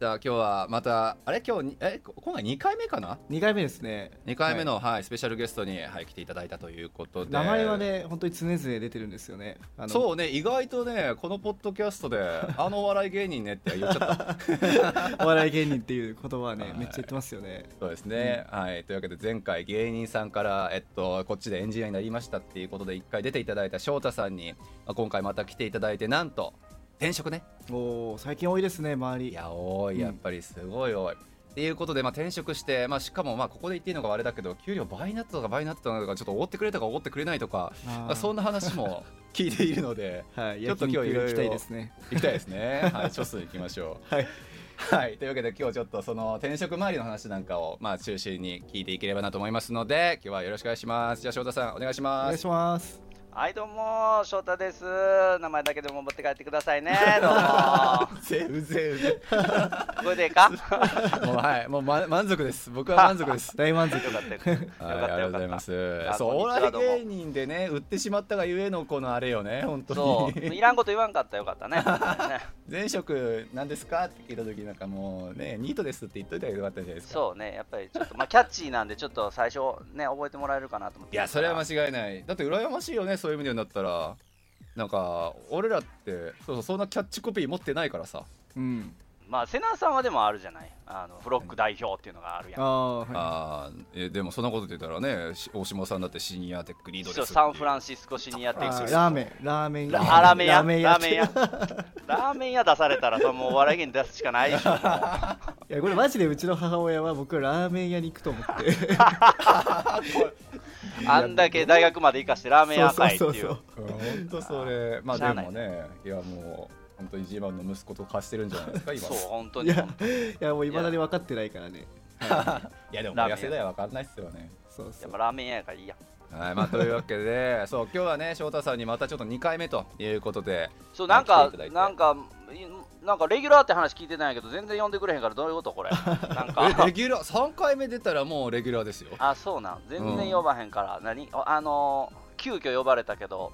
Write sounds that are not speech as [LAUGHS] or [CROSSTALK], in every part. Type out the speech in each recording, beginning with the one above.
じゃあ今日はまたあれ？今日にえ？今回2回目かな？2回目ですね。2回目の、はい。スペシャルゲストに、はい、来ていただいたということで。名前はね、本当に常々出てるんですよね。そうね意外とねこのポッドキャストで [LAUGHS] あのお笑い芸人ねって言っちゃった。[LAUGHS] お笑い芸人っていう言葉はねは、い。めっちゃ言ってますよね。そうですね、はい。というわけで前回芸人さんから、えっと、こっちでエンジニアになりましたっていうことで1回出ていただいた翔太さんに、まあ、今回また来ていただいてなんと転職ね。おお、最近多いですね、周り。いや多い。うん。やっぱりすごい多い、っていうことで、まあ、転職して、まあ、しかもまあここで言っていいのかあれだけど給料倍になったとか倍になったとかちょっとおごってくれたかおごってくれないとかあそんな話も [LAUGHS] 聞いているのではい、ちょっと今日いろいろ行きたいですね。行きたいですね。はい少数行きましょう。[LAUGHS] はい。はい、というわけで今日ちょっとその転職周りの話なんかをまあ中心に聞いていければなと思いますので今日はよろしくお願いします。じゃあ翔太さんお願いしおます。願いします。はいどうも翔太です。名前だけでも持って帰ってくださいね。[LAUGHS] どうも。うぜうぜうぜこれでいいか？[LAUGHS] もうはい。もう、ま、満足です。僕は満足です。[LAUGHS] 大満足。よかったよかった。はい、ありがとうございます。あそうお笑い芸人でね売ってしまったがゆえのこのあれよね本当そう。にいらんこと言わんかったらよかったね。ね。前職何ですか？って聞いた時なんかもうねニートですって言っといたらよかったんじゃないですか？そうね。やっぱりちょっとまあキャッチーなんでちょっと最初ね覚えてもらえるかなと思って。いやそれはま間違いない。だって羨ましいよねそういう意味でだったらなんか俺らってそうそうそんなキャッチコピー持ってないからさ。うん。まあ瀬名さんはでもあるじゃない？あのフロック代表っていうのがあるやん。ああ、はあーえでもそんなこと言ったらねし大島さんだってシニアテックリードですそう。サンフランンシスコシニアテい。あックスーラーメン、ラーメンララーメン屋。ラーメン屋。ラーメン屋。ラーメン屋出されたらそれもうお笑い芸人出すしかないでしょ。いや、これマジでうちの母親は僕はラーメン屋に行くと思って。[LAUGHS] あんだけ大学まで行かしてラーメン屋かいっていう。そうそう本当それ。まあでもねいやもう本当に一番の息子と貸してるんじゃないですか今。[LAUGHS] そう本当いやにいや、もう未だに分かってないからね。いや。でも親世代は分かんないっすよね。そうそう。やっぱ。ラーメン屋やからいいや。はいまあというわけでそう今日はね翔太さんにまたちょっと2回目ということでそうなんかなんかいなんかレギュラーって話聞いてないけど全然呼んでくれへんからどういうことこれ。[LAUGHS] なんえかレギュラー3回目出たらもうレギュラーですよ。あそうなん。全然呼ばへんから、何？ああのー急遽呼ばれたけど。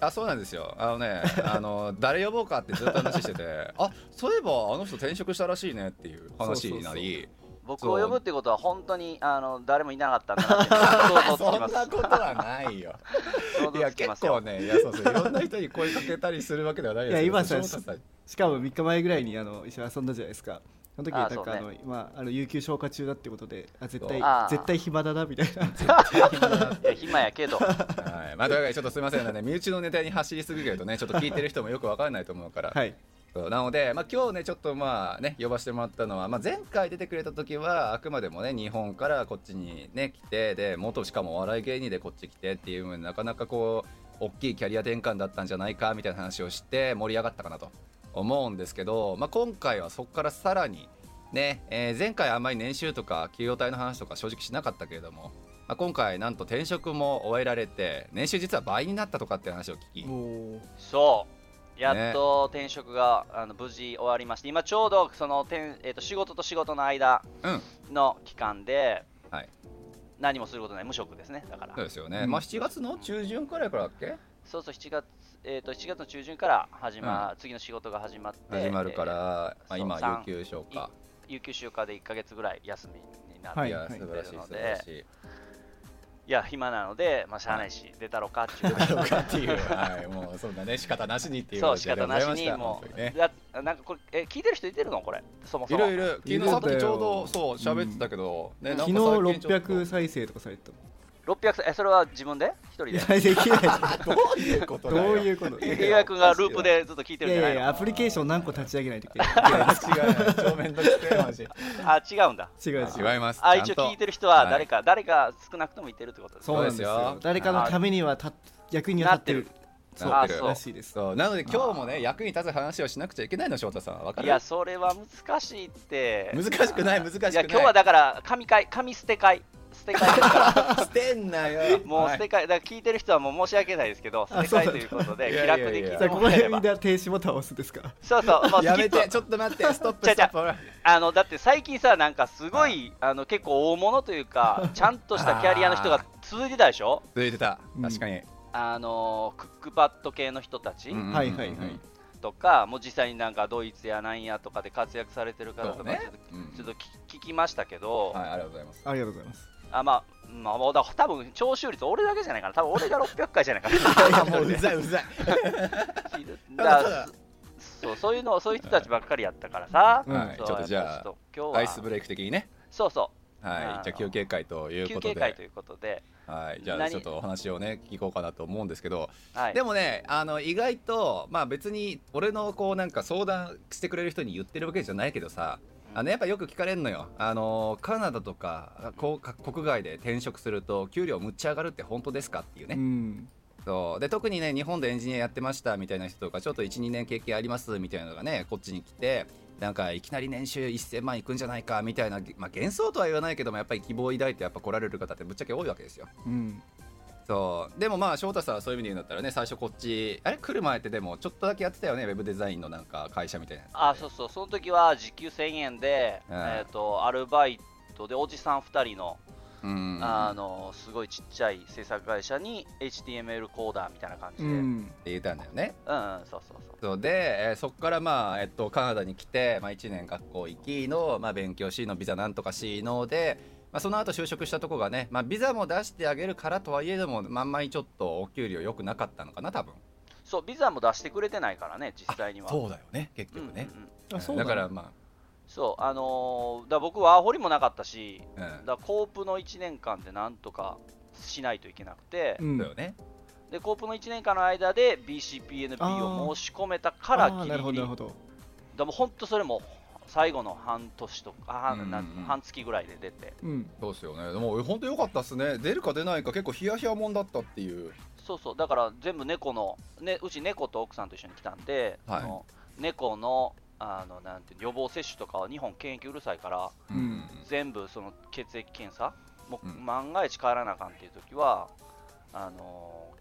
あそうなんですよ。あのね [LAUGHS] あの誰呼ぼうかってずっと話してて。あそういえばあの人転職したらしいねっていう話になり。僕を呼ぶってことは本当にあの誰もいなかったんだそん [LAUGHS] きます。なことはないよ。想いや結構ねいやそうそう。いろんな人に声かけたりするわけではないですよいや今しかも3日前ぐらいにあの一緒に遊んだじゃないですか。その時なんかあそうね今あの有給消化中だってことで、あ絶対絶対暇だなみたいな。[LAUGHS] いや暇やけど。はい。まあというわけでちょっとすみませんね。身内のネタに走りすぎるとねちょっと聞いてる人もよくわからないと思うから。はい。そう。なので、まあ、今日ねちょっとまあね呼ばせてもらったのは、まあ、前回出てくれた時はあくまでもね日本からこっちにね来てで元しかもお笑い芸人でこっち来てっていうなかなかこう大きいキャリア転換だったんじゃないかみたいな話をして盛り上がったかなと思うんですけど、まあ、今回はそこからさらにね、えー前回あんまり年収とか給与体の話とか正直しなかったけれども、まあ、今回なんと転職も終えられて年収実は倍になったとかっていう話を聞き。そう。やっと転職があの無事終わりまして今ちょうどその転、えー、と仕事と仕事の間うん。の期間で、はい。何もすることない無職ですねだから。そうですよね、うん。まあ7月の中旬くらいからだっけ？そうそう7月、えー、と7月の中旬から始ま、次の仕事が始まって始まるから、えまあ、今三有給消化。ー有給休暇で1か月ぐらい休みになって、はい。いや素晴らしいはい素晴らしい。いや暇なので、まあ、しゃあないし、出たろかっていう。どうかっていう。はい。もうそんなね。仕方なしにっていうそう仕方なしにもう、ねだなんかこれえ聞いてる人いてるの？これ。そもそも。いるいる。昨いる日さっきちょうどそう喋ってたけど、ね昨日最近ちょっと。600再生とかされてたもん。600えそれは自分で？一人で？いやできない。[LAUGHS] どういうことどういうこと？い契約がループでずっと聞いてるんじゃないの？やいやアプリケーション何個立ち上げないといけない。いや違う。超面倒くせえマジ。[LAUGHS] あ違うんだ。違う違う。違います。あ一応聞いてる人は誰か、誰か少なくともいてるってことですそうですそうですよ。よ誰かのためにはた役には立ってる。そうなってる。あそう。らしいです。そう。なので今日もね役に立つ話をしなくちゃいけないの翔太さんわかる？いやそれは難しいって。難しくない難しくない。いや今日はだから神会神捨て会捨て会ですか捨てんなよ。らもう捨て会だから聞いてる人はもう申し訳ないですけど捨て会ということで気楽で聞いてここでみもらえれば。んな停止ボタンを押すんですか？そうそうもうやめてちょっと待ってストップストップ。あのだって最近さなんかすごいあの結構大物というかちゃんとしたキャリアの人が続いてたでしょ？続いてた。うん。確かに、あのクックパッド系の人たち？うん。はいはいはい。とか、もう実際になんかドイツやなんやとかで活躍されてる方とかちょっと,、うん。ちょっと聞聞きましたけど、はいありがとうございます。ありがとうございますあまあ、まあ、もうだ多分聴取率俺だけじゃないかな多分俺が600回じゃないかな。[LAUGHS] もううざいうざい。[LAUGHS] そうそういうのそういう人たちばっかりやったからさ、はい。ちょっとじゃあ今日はアイスブレイク的にね。そうそはい。じゃあ休憩会というう休ことで。憩会ということで、はい。じゃあ何ちょっとお話をね聞こうかなと思うんですけど。はい、でもねあの意外とまあ別に俺のこうなんか相談してくれる人に言ってるわけじゃないけどさあのやっぱよく聞かれるのよ。あのカナダとか国外で転職すると給料むっちゃ上がるって本当ですかっていうね、うん。そう。で特にね日本でエンジニアやってましたみたいな人とかちょっと12年経験ありますみたいなのがねこっちに来てなんかいきなり年収1000万いくんじゃないかみたいな、まあ、幻想とは言わないけどもやっぱり希望を抱いてやっぱ来られる方ってぶっちゃけ多いわけですよ。うんそう。でもまあ翔太さんはそういう意味で言うんだったらね最初こっちあれ？来る前ってでもちょっとだけやってたよねウェブデザインのなんか会社みたいな。あそうそうその時は時給1000円で、うん。えー、とアルバイトでおじさん2人の,、うんあのすごいちっちゃい制作会社に HTML コーダーみたいな感じうで、うん、んって言ったんだよね。うんそうそうそう。そう。で、えーそこからまあ、えっと、カナダに来て、まあ、1年学校行きの、まあ、勉強しのビザなんとかしので、まあ、その後就職したとこがね、まあ、ビザも出してあげるからとはいえどもまんまにちょっとお給料良くなかったのかな多分。そうビザも出してくれてないからね実際には。そうだよね結うん局ね、だからまそうあのーだ僕はアホリもなかったしあ、うん。だコープの1年間でなんとかしないといけなくて、うん。だよね。でコープの1年間の間で BCPNP を申し込めたからあーなるほギリギリ。どなるほどでも本当それも最後の半年とかうんうん半月ぐらいで出て。うん。そうっすよね。でも本当良かったっすね。出るか出ないか結構ヒヤヒヤもんだったっていう。そうそう。だから全部猫の、ね、うち猫と奥さんと一緒に来たんで、はい。その猫のあのなんて予防接種とかは日本検疫うるさいからうん。全部その血液検査もううん。万が一帰らなあかんっていう時はあの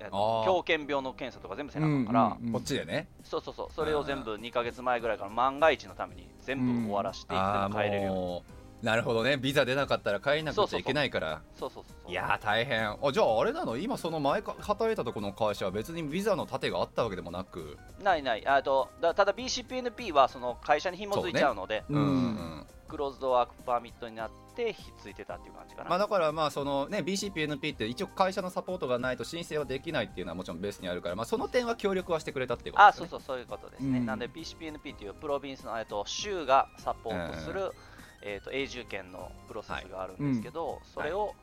あの狂犬病の検査とか全部せなあかんから、うんうんうん。こっちでね。そうそうそう。それを全部2ヶ月前ぐらいから万が一のために全部終わらしていつでああも帰れるように、なるほどね。ビザ出なかったら帰んなくちゃいけないから。そうそうそうそう。いやー大変。あじゃああれなの？今その前か働いたとこの会社は別にビザの盾があったわけでもなく。ないない。あとだただ BCPNP はその会社に紐づいちゃうので。うんうんクローズドワークパーミットになってひっついてたっていう感じかな、まあだからまあそのね BCPNP って一応会社のサポートがないと申請はできないっていうのはもちろんベースにあるからまあその点は協力はしてくれたっていうことあですね。そうそうそういうことですね、うん。なんで BCPNP っていうプロビンスの、えっと、州がサポートする、えっと永住権のプロセスがあるんですけど、それを、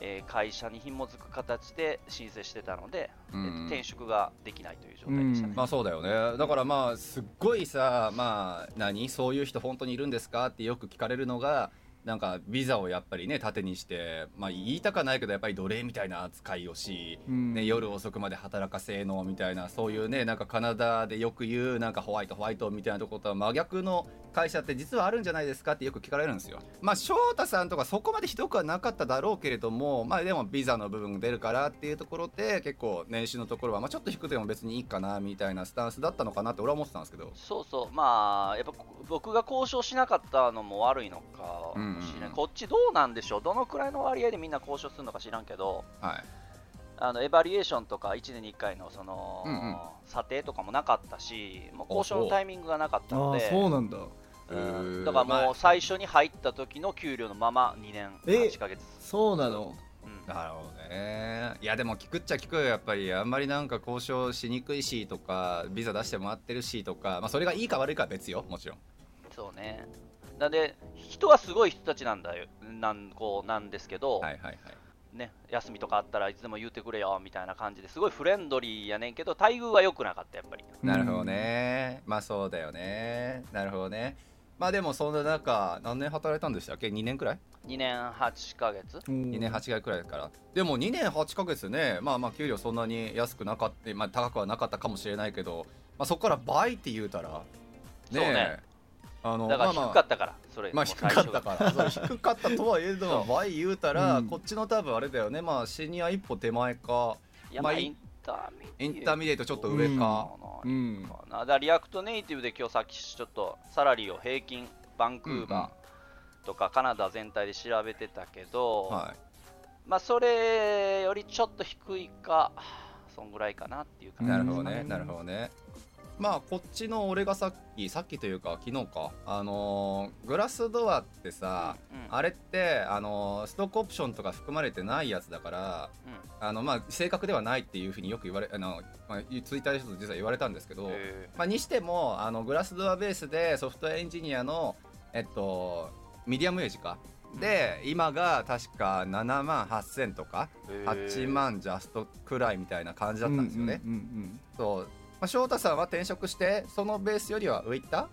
えー会社に紐づく形で申請してたので、うん。えっと転職ができないという状態でしたね、うん。まあそうだよね。だからまあすっごいさまあ何？そういう人本当にいるんですか？ってよく聞かれるのがなんかビザをやっぱりね盾にしてまあ言いたかないけどやっぱり奴隷みたいな扱いをし、うんね、夜遅くまで働かせのみたいなそういうねなんかカナダでよく言うなんかホワイトホワイトみたいなところとは真逆の会社って実はあるんじゃないですかってよく聞かれるんですよ。まあ翔太さんとかそこまでひどくはなかっただろうけれどもまあでもビザの部分出るからっていうところで結構年収のところはまあちょっと低くても別にいいかなみたいなスタンスだったのかなって俺は思ってたんですけど。そうそうまあやっぱ僕が交渉しなかったのも悪いのかこっちどうなんでしょう？どのくらいの割合でみんな交渉するのか知らんけどはい。あのエバリエーションとか1年に1回のその、うんうん。査定とかもなかったしもう交渉のタイミングがなかったので。そうなんだ。うん。だからもまう最初に入った時の給料のまま2年え8ヶ月、そうなの？うん。なるほどね。いやでも聞くっちゃ聞くよやっぱり。あんまりなんか交渉しにくいしとかビザ出してもらってるしとか、まあ、それがいいか悪いかは別よもちろん。そうねなんで人はすごい人たちなんだよ。なんこうなんですけど、はいはいはい。ね、休みとかあったらいつでも言ってくれよみたいな感じですごいフレンドリーやねんけど待遇は良くなかったやっぱり。なるほどね、まあそうだよね。なるほどね。まあでもそんな中何年働いたんでしたっけ？2年くらい？2年8ヶ月。2 2年8ヶ月くらいから。でも2年8ヶ月ねまあまあ給料そんなに安くなかった、まあ、高くはなかったかもしれないけど、まあ、そこから倍って言うたらねそうねあのだから低かったから、それまあ低かったから。低かったとはいえども倍言うたら、うん。こっちの多分あれだよね。まあシニア一歩手前か。まあ intermediate ちょっと上か、うん。だから React Native で今日さっきちょっとサラリーを平均バンクーバーとかカナダ全体で調べてたけど、はまあそれよりちょっと低いかそんぐらいかなっていうい、感じなるほどね、うんなるほどねまあこっちの俺がさっきさっきというか昨日か。あのー Glassdoor ってさ、うん。あれってあのーストックオプションとか含まれてないやつだからうん。あのまあ正確ではないっていうふうによく言われあの、まあ、ツイッターでちょっと実は言われたんですけど、へまあ、にしてもあの Glassdoor ベースでソフトウェアエンジニアのえっと medium wage か。で今が確か7万8000とかー。8万ジャストくらいみたいな感じだったんですよね、うんうん。そう、まあ、翔太さんは転職してそのベースよりは上行った？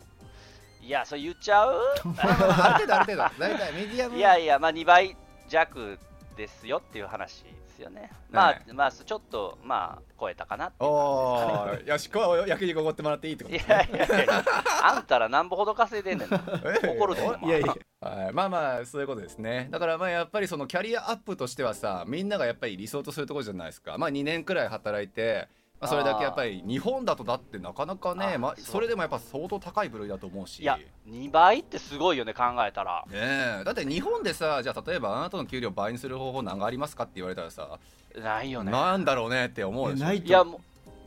いやそれ言っちゃう？ある程度ある程度。大体ミディアムいやいやまあ2倍弱ですよっていう話ですよね。まあ、はい。まあちょっとまあ超えたかなっていうお感じですかね。ー。よしこう焼肉おごってもらっていいってこといやいやいや。あんたらなんぼほど稼いでんねん。な怒るでう。んいやいや。はい、まあまあそういうことですね。だからまあやっぱりそのキャリアアップとしてはさみんながやっぱり理想とするところじゃないですか。まあ2年くらい働いて、まあ、それだけやっぱり日本だとだってなかなかねまあ、それでもやっぱ相当高い部類だと思うし。いや2倍ってすごいよね考えたら。ねえ。だって日本でさじゃあ例えばあなたの給料倍にする方法何がありますかって言われたらさ、ないよね。なんだろうねって思うでしょ？ないといやも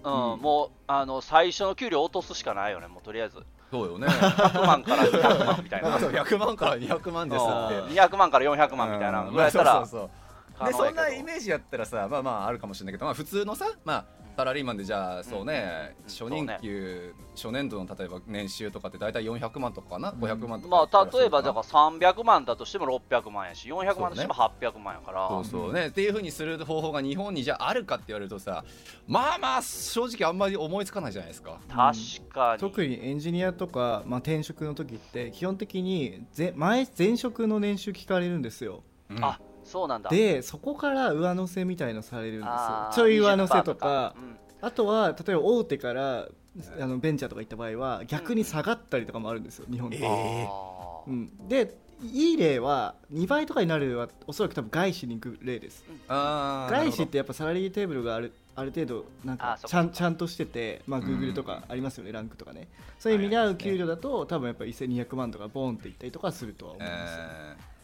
う、うんうん。もうあの最初の給料落とすしかないよねもうとりあえず。そうよね。100万から200万みたいな。[LAUGHS] なんかそう100万から200万ですって。うん200万から400万みたいな。うんぐらいやったらそうそうそう。でそんなイーメージやったらさまあまああるかもしれないけど、まあ、普通のさまあサラリーマンでじゃあそうね、うん初任給、初年度の例えば年収とかって大体400万とかかな、ん。500万とかまあ例えばだらから300万だとしても600万やし400万としても800万やから。そうそうね、っていうふうにする方法が日本にじゃああるかって言われるとさまあまあ正直あんまり思いつかないじゃないですか。確かに。特にエンジニアとか、まあ、転職の時って基本的にぜ前前職の年収聞かれるんですよ。うん。あそうなんだ。でそこから上乗せみたいのされるんですよ。ちょい上乗せと20%か。うん。あとは例えば大手からあのベンチャーとか行った場合は逆に下がったりとかもあるんですよ日本って、えー。うん、でいい例は2倍とかになるはおそらく多分外資に行く例です。あー外資ってやっぱサラリーテーブルがあるある程度なんかかちゃんちゃんとしてて、まあ、ん。Google とかありますよね、ランクとかね。そういう意味で合う給料だと多分やっぱ1200万とかボーンっていったりとかするとは思いますよ、えー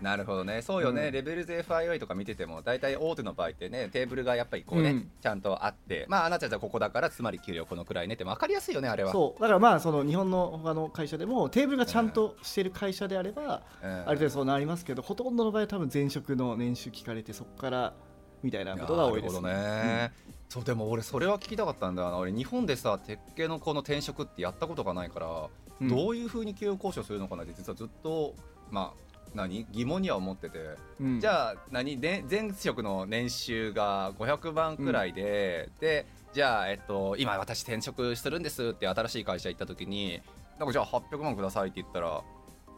なるほどね。そうよね、うん。レベルズ FII とか見てても大体大手の場合ってねテーブルがやっぱりこうね、うん。ちゃんとあってまああなたじゃここだからつまり給料このくらいねって分かりやすいよねあれは。そう。だからまあその日本の他の会社でもテーブルがちゃんとしてる会社であれば、うん。ある程度そうなりますけどほとんどの場合は多分前職の年収聞かれてそこからみたいなことが多いですね、そうでも俺それは聞きたかったんだよな。俺日本でさ鉄系のこの転職ってやったことがないから、うん。どういうふうに給与交渉するのかなって実はずっとまあ何？疑問には思ってて、うん。じゃあ何？で前職の年収が500万くらいで、でじゃあ、えっと、今私転職するんですって新しい会社行った時になんかじゃあ800万くださいって言ったら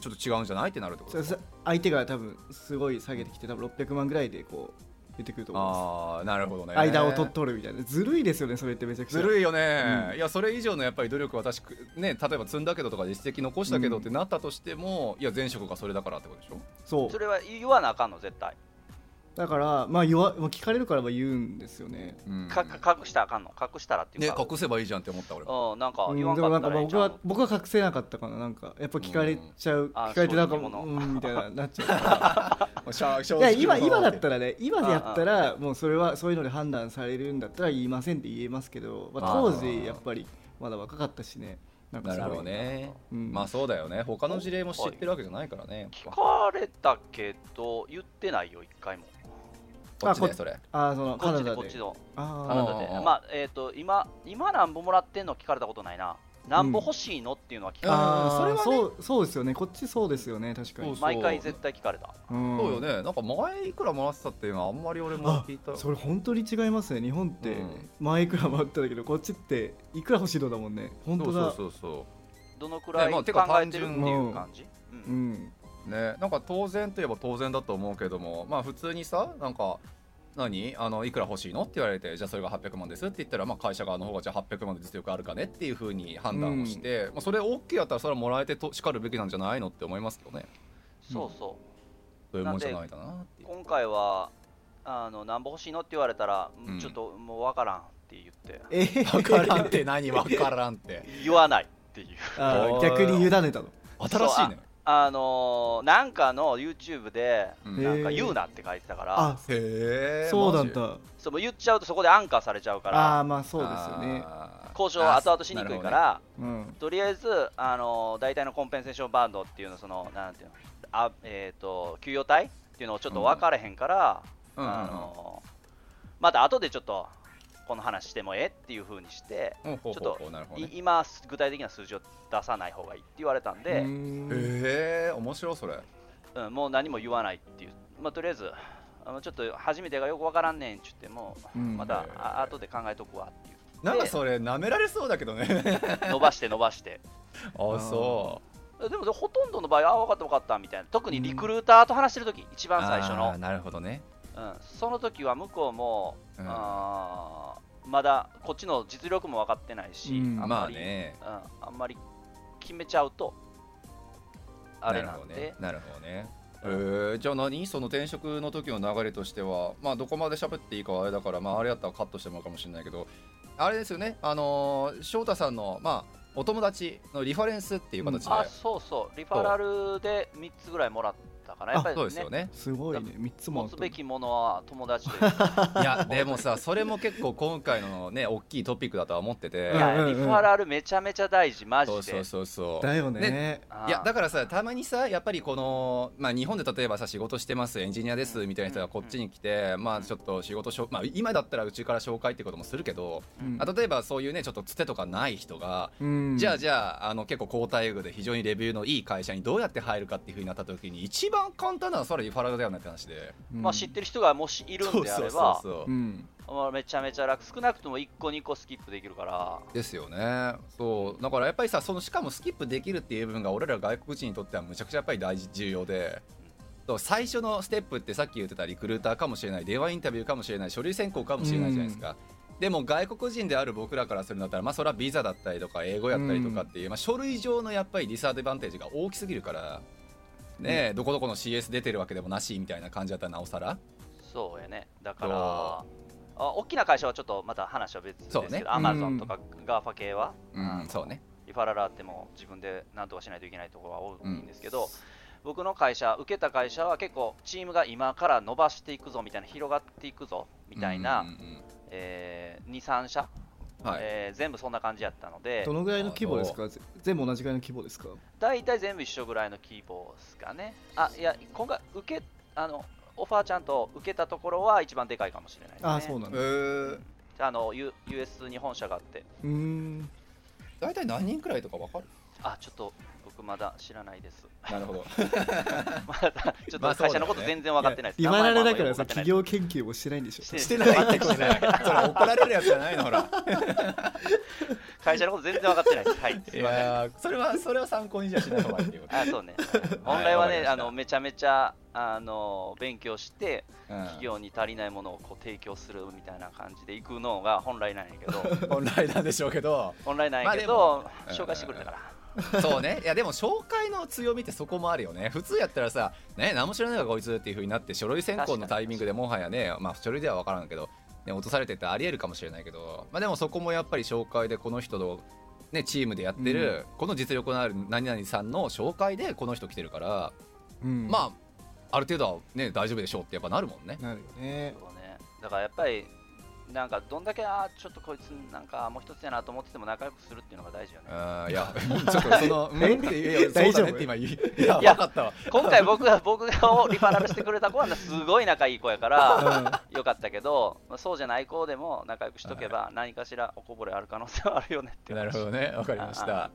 ちょっと違うんじゃない？ってなるってことそうですか相手が多分すごい下げてきて多分600万ぐらいでこう言ってくると思いまああなるほどね。す間を取っとるみたいな。ずるいですよねそれってめちゃくちゃ。ずるいよね、うん。いやそれ以上のやっぱり努力私くね例えば積んだけどとか実績残したけどうんってなったとしても、いや前職がそれだからってことでしょ？そう。それは言わなあかんの絶対だからまあ言わまあ聞かれるからは言うんですよね。うん。かか隠したらあかんの？隠したらっていうねか、隠せばいいじゃんって思った俺も。うんなんかうん言わんかったでもなんからまあええんちゃう僕は僕は隠せなかったかな。なんかやっぱ聞かれちゃう、あ聞かれてなんか正直者うんみたいななっちゃう。[LAUGHS] しゃ正いや今今だったらね今でやったあらもうそれはそういうので判断されるんだったら言いませんって言えますけど、まあ、あ。当ー時やっぱりまだ若かったしね。なるほどね、うん。まあそうだよね。他の事例も知ってるわけじゃないからね。聞かれたけど言ってないよ一回もこっちでそれ。あーそのカナダで。こっちの。あカナダで。あーまあえっ、と今今なんぼもらってんの聞かれたことないな。なんぼ欲しいのっていうのは聞かれた、あーそれはね。そうそうですよね。こっちそうですよね。確かに。そう毎回絶対聞かれた。うん。そうよね。なんか前いくらもらってたっていうのはあんまり俺もあ聞いた。それ本当に違いますね。日本ってうん。前いくらもあったんだけどこっちっていくら欲しいのだもんね。本当だ。そうそうそうどのくらい考えてるっていう感じ、ううん。んね。なんか当然といえば当然だと思うけどもまあ普通にさなんか何？あのいくら欲しいの？って言われてじゃあそれが800万ですって言ったら、まあ、会社側の方がじゃあ800万で実力あるかねっていうふうに判断をして、まあ、それ OK やったらそれはもらえてとしかるべきなんじゃないのって思いますけどね。そうそう。そういうもんじゃないかなって今回はあの何ぼ欲しいのって言われたら、うんちょっともう分からんって言って。え？分からんって何？分からんって。[LAUGHS] 言わないっていう。逆に委ねたの。新しいねあのーなんかの YouTube でうん。なんか言うなって書いてたから、あへえそうなんだ。そうもう言っちゃうとそこでアンカーされちゃうかあら。あまあそうですよね。交渉は後々しにくいから、うんとりあえず、あのー大体のコンペンセーションバンドっていうのそのなんていうのあえっ、と給与体っていうのをちょっと分かれへんから、あのーまた後でちょっとこの話してもええっていう風にして、ほうほうほうほうなるほどね。い今具体的な数字を出さない方がいいって言われたんで、うん。へえ面白いそれ。うんもう何も言わないっていう、まあ、とりあえずあのちょっと初めてがよくわからんねんって言っても、うん。またあ後で考えとくわっていう。なんかそれ舐められそうだけどね。[LAUGHS] 伸ばして伸ばして。あそでもほとんどの場合あ分かった分かったみたいな。特にリクルーターと話してる時一う番最初の。なるほどね。うん、その時は向こうも、うん。あーまだこっちの実力も分かってないし、うん。まあんまり、あね。うん、あんまり決めちゃうとあれなんで、どね。なるほどね。えー、じゃあ何？その転職の時の流れとしてはまあどこまで喋っていいかはあれだからまああれやったらカットしてもらうかもしれないけどあれですよね。あのー翔太さんのまあお友達のリファレンスっていう形で、あそうそう。リファラルで3つぐらいもらったかなやっぱりそうですよね。すごいね。3つも持つべきものは友達でいやでもさそれも結構今回のね大きいトピックだとは思ってて、いや、うんうんうん。リファラルめちゃめちゃ大事マジで。そうそうそうそう。だよね。いやだからさたまにさやっぱりこの、まあ、日本で例えばさ仕事してますエンジニアですみたいな人がこっちに来て、まあちょっと仕事しょ、まあ、今だったらうちから紹介ってこともするけど、うん。あ例えばそういうねちょっとつてとかない人が、うん。じゃあじゃああの結構高待遇で非常にレビューのいい会社にどうやって入るかっていうふうになった時に一番簡単なのはそれはリファラルだよねって話で。うん。まあ、知ってる人がもしいるんであればそうそうそう。そううん。まあめちゃめちゃ楽。少なくとも1個2個スキップできるから。ですよね。そう。だからやっぱりさそのしかもスキップできるっていう部分が俺ら外国人にとってはむちゃくちゃやっぱり大事重要で。そう最初のステップってさっき言ってたリクルーターかもしれない電話インタビューかもしれない書類選考かもしれないじゃないですか、でも外国人である僕らからするんだったらまあそれはビザだったりとか英語やったりとかっていう、まあ、書類上のやっぱりディスアドバンテージが大きすぎるからねえ、どこどこの CS 出てるわけでもなしみたいな感じだったらなおさら。そうやね。だからそあ大きな会社はちょっとまた話は別ですけど、アマゾンとか GAFA 系は、うんそうね。リファラルあっても自分で何とかしないといけないところが多いんですけど、僕の会社受けた会社は結構チームが今から伸ばしていくぞみたいな広がっていくぞみたいな、うんうんうんえー、23社、はい、えー全部そんな感じやったので。どのぐらいの規模ですか？ぜ全部同じぐらいの規模ですか？大体全部一緒ぐらいの規模ですかね。あいや今回受けあのオファーちゃんと受けたところは一番でかいかもしれないですね。ああそうなんえだー、あの、U、US に本社があって。うーん。大体何人くらいとかわかる？あちょっと僕まだ知らないです。なるほど。[LAUGHS] まだちょっと会社のこと全然分かってないです。リファラルだからさ企業研究もしてないんでしょ。してない。ってことない。[LAUGHS] それ怒られるやつじゃないのほら。会社のこと全然分かってないです。はい。すいやーそれはそれは参考にじゃしない方がいいってこあそうね。本来はね、あのめちゃめちゃあの勉強して企業に足りないものをこう提供するみたいな感じでいくのが本来なんやけど。[LAUGHS] 本来なんでしょうけど。本来なんやけまど、紹介してくれたから [LAUGHS] そうね。いやでも紹介の強みってそこもあるよね。普通やったらさね何も知らないわこいつっていう風になって書類選考のタイミングでもはやねまあ書類では分からんけど、ね、落とされてってありえるかもしれないけどまあでもそこもやっぱり紹介でこの人のね、チームでやってる、この実力のある何々さんの紹介でこの人来てるから、うん。まあある程度はね大丈夫でしょうってやっぱなるもんね。なるよね。だからやっぱりなんかどんだけあーちょっとこいつなんかもう一つやなと思ってても仲良くするっていうのが大事よね。あーいや [LAUGHS] ちょっとそのうんっていや [LAUGHS] 大丈夫？って今言いいやいや [LAUGHS] 分かったわ。今回僕が僕がリファラルしてくれた子はすごい仲いい子やからよかったけど、まあそうじゃない子でも仲良くしとけば何かしらおこぼれある可能性はあるよねってなるほどね。わかりましあた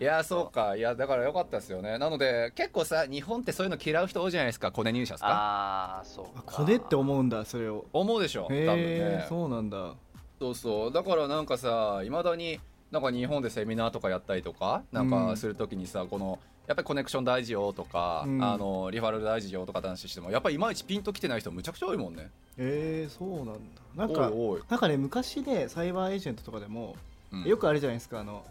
いやそうか。いやだからよかったですよね。なので結構さ日本ってそういうの嫌う人多いじゃないですか。コネ入社ですか？ああそうコネって思うんだそれを。思うでしょ。多分ね。そうなんだ。そうそう。だからなんかさいまだになんか日本でセミナーとかやったりとかなんかするときにさ、このやっぱりコネクション大事よとか、うん。あのリファラル大事よとか話してもやっぱりいまいちピンときてない人むちゃくちゃ多いもんね。えー、そうなんだ。なんかおいおい、なんかね昔でサイバーエージェントとかでも、うん。よくあるじゃないですか。あの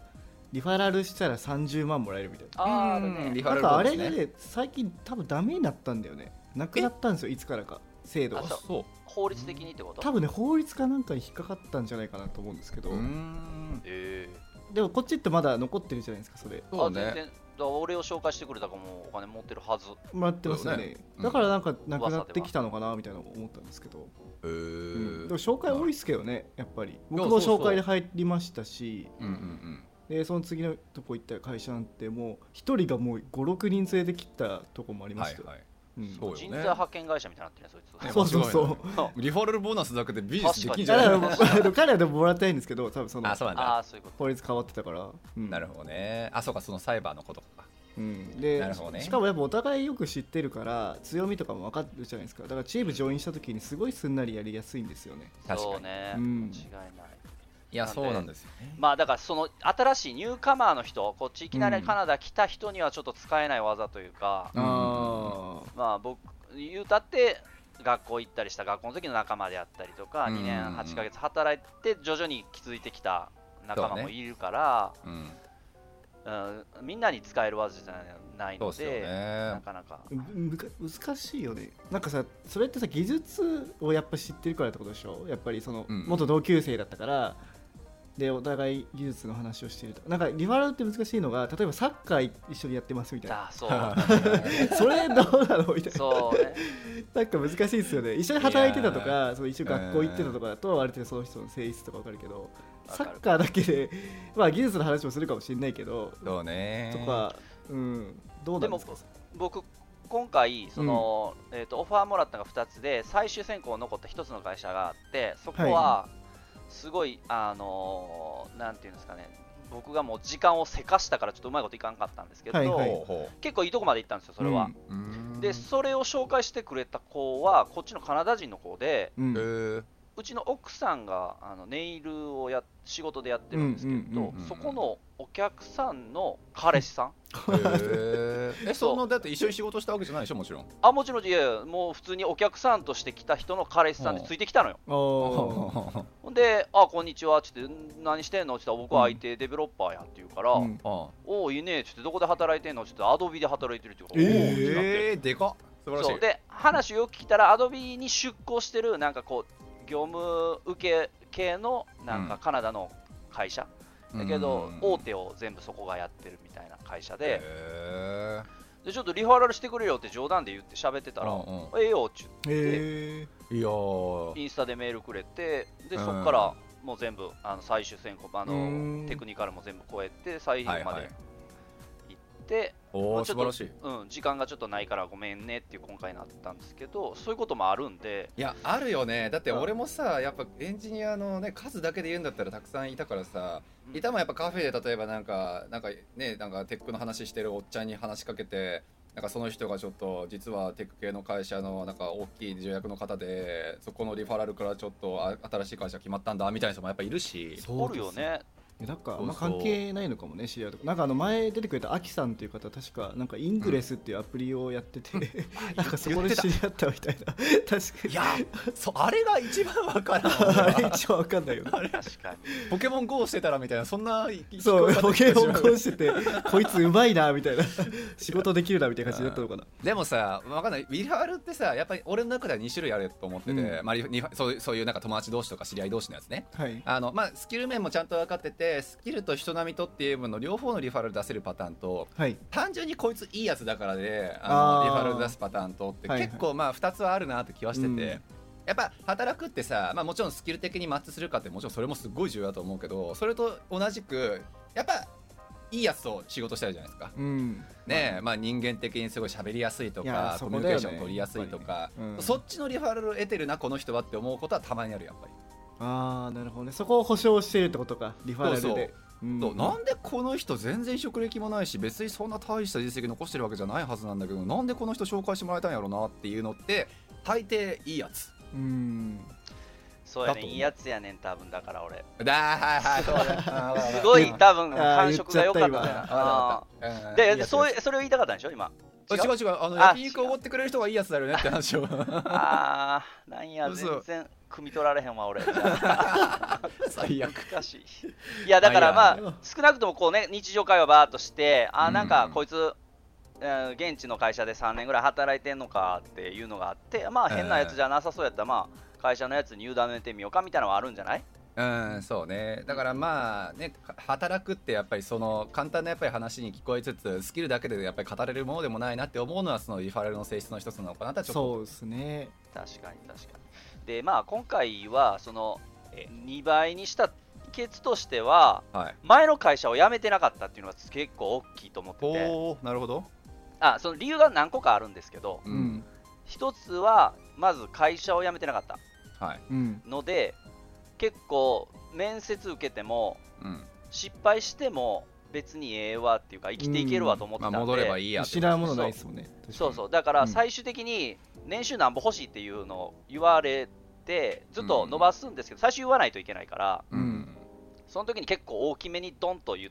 リファラルしたら30万もらえるみたいな。あーあるうん。リねファラルなんかあれボーナスね。ね最近多分ダメになったんだよね。なくなったんですよいつからか制度が。あそう。法律的にってこと？多分ね法律かなんかに引っかかったんじゃないかなと思うんですけど、うーん。えでもこっちってまだ残ってるじゃないですかそれ。えそう全然。俺を紹介してくれたかもお金持ってるはず。もらってますよね。だからなんかなくなってきたのかなみたいなの思ったんですけど、へー。うん。でも紹介多いですけどねやっぱり。僕も紹介で入りましたし。うんうんうんでその次のとこ行った会社なんてもう一人がもう56人連れてきたとこもありましたよ、はいはい。うん。そうよね。人材派遣会社みたいになってるねそいつねそうそうそう。間リファラルボーナスだけでビジネスできんじゃない？だからあの彼らでももらってないんですけど多分そのあそうなんだ。法律変わってたから、うん。なるほどね。あそうかそのサイバーのことか。うん、でなるほどね。しかもやっぱお互いよく知ってるから強みとかも分かるじゃないですか。だからチームジョインした時にすごいすんなりやりやすいんですよね。確かに。そうね、うん。間違いないいやそうなんですよね。まあだからその新しいニューカマーの人こっちいきなうん。りカナダ来た人にはちょっと使えない技というか、うん。あまあ僕言うたって学校行ったりした学校の時の仲間であったりとか、うん。2年8ヶ月働いて徐々に気づいてきた仲間もいるから、うん。うん、みんなに使える技じゃないのでそうっすよね。なかなか難しいよね。なんかさそれってさ技術をやっぱ知ってるからってことでしょ？やっぱりその、うん。元同級生だったからでお互い技術の話をしていると。なんかリファラルって難しいのが例えばサッカー一緒にやってますみたいな。あそう。[LAUGHS] それどうなのみたいな。そうね。なんか難しいですよね。一緒に働いてたとかそう一緒に学校行ってたとかだとある程度その人の性質とか分かるけどサッカーだけでまあ技術の話もするかもしれないけどそうね。とか、うん、どうなんですか？僕今回その、えー、とオファーもらったのが2つで最終選考残った1つの会社があってそこはすごい、あのーなんていうんですかね。僕がもう時間をせかしたからちょっとうまいこといかんかったんですけど、はいはい。結構いいとこまで行ったんですよそれは、うん。でそれを紹介してくれた子はこっちのカナダ人の子でうんうちの奥さんがあのネイルをや仕事でやってるんですけど、そこのお客さんの彼氏さん。[LAUGHS] えそのだって一緒に仕事したわけじゃないでしょもちろん。あもちろんいやいやもう普通にお客さんとして来た人の彼氏さんでついてきたのよ。あー。[LAUGHS] ほんで、あ、こんにちは、ちょっと何してんの？って言ったら、僕は IT デベロッパーやって言うから、うん。あおお、いいね、ちょっとどこで働いてんの？ちょっとアドビで働いてるって言うから、おーってなってえー、でかっ。素晴らしい。そう。で、話をよく聞いたら、アドビに出向してる、なんかこう、業務受け系の、なんうん。かカナダの会社、だけど、大手手を全部そこがやってるみたいな会社で、へでちょっとリファラルしてくれよって冗談で言って喋ってたら、うんうん。ええよって言って、へえー。いやー。インスタでメールくれて、でうん。そこからもう全部あの最終選考あうーん。のテクニカルも全部超えて最後まではいはい。行って、お素晴らしい。うん、時間がちょっとないからごめんねっていう今回になったんですけどそういうこともあるんで。いやあるよね。だってうん。俺もさやっぱエンジニアのね数だけで言うんだったらたくさんいたからさうん。いたもんやっぱカフェで例えばなんかなんかねなんかテックの話してるおっちゃんに話しかけてなんかその人がちょっと実はテック系の会社のなんか大きい条約の方でそこのリファラルからちょっとあ新しい会社決まったんだみたいな人もやっぱいるし。おるよねなんかそうそう。まあ関係ないのかもね知り合うとか。なんかあの前出てくれたアキさんっていう方確かなんかイングレスっていうアプリをやってて、[LAUGHS] なんかそこで知り合ったみたいな。確かいやそあれが一番わからんにあれ一番わかんないよね。確かに。ポケモン GO してたらみたいなそんなそうポケモンン GO しててこいつうまいなみたいな。仕事できるなみたいな感じだったのかな。でもさわかんない。リファルってさやっぱり俺の中では2種類あると思ってて、うん。まあ、そういうそういうなんか友達同士とか知り合い同士のやつね。はい。あのまあスキル面もちゃんと分かっててスキルと人並みとっていうもの両方のリファル出せるパターンとはい。単純にこいついいやつだからであのリファル出すパターンとってはいはい。結構まあ2つはあるなって気はしてて、うん。やっぱ働くってさ、まあ、もちろんスキル的にマッチするかってもちろんそれもすごい重要だと思うけどそれと同じくやっぱいいやつと仕事したいじゃないですか。うん。ねえまあ、人間的にすごい喋りやすいとかコミュニケーション取りやすいとか、うん。そっちのリファラルを得てるなこの人はって思うことはたまにあるやっぱり、ああなるほどね。そこを保証してるってことか。リファラルで。そうそう。うん。なんでこの人全然職歴もないし別にそんな大した実績残してるわけじゃないはずなんだけどなんでこの人紹介してもらえたんやろなっていうのって大抵いいやつ。うん。そうやね。いいやつやねん多分だから俺。だはいはいそうねすごい多分感触が良かった。ねでそういうそれを言いたかったんでしょ今違う？違うあのあ焼肉おごってくれる人がいいやつだよねって話を。あーなんや嘘。全然汲み取られへんわ俺。[LAUGHS] 最悪。難しい。いやだからまああ少なくともこうね日常会話バーっとしてあーなん。うんかこいつ、えー現地の会社で3年ぐらい働いてんのかっていうのがあってまあ変なやつじゃなさそうやったらまあ会社のやつに委ねてみようかみたいなのはあるんじゃない？うんそうね。だからまあね働くってやっぱりその簡単なやっぱり話に聞こえつつスキルだけでやっぱり語れるものでもないなって思うのはそのリファレルの性質の一つなのかなとはちょっと。そうですね。確かに確かに。でまあ今回はそのえ2倍にした秘訣としてははい。前の会社を辞めてなかったっていうのが結構大きいと思ってて。おおなるほど。あその理由が何個かあるんですけどううんん。一つはまず会社を辞めてなかったはい。うん。ので結構面接受けてもうん。失敗しても別にええわっていうか生きていけるわと思ってたんで、まあ戻ればいいやらんものないですもんねそう。そうだからうん。最終的に年収なんぼ欲しいっていうのを言われてずっと伸ばすんですけど、最初言わないといけないからうん、うん。その時に結構大きめにドンと言っ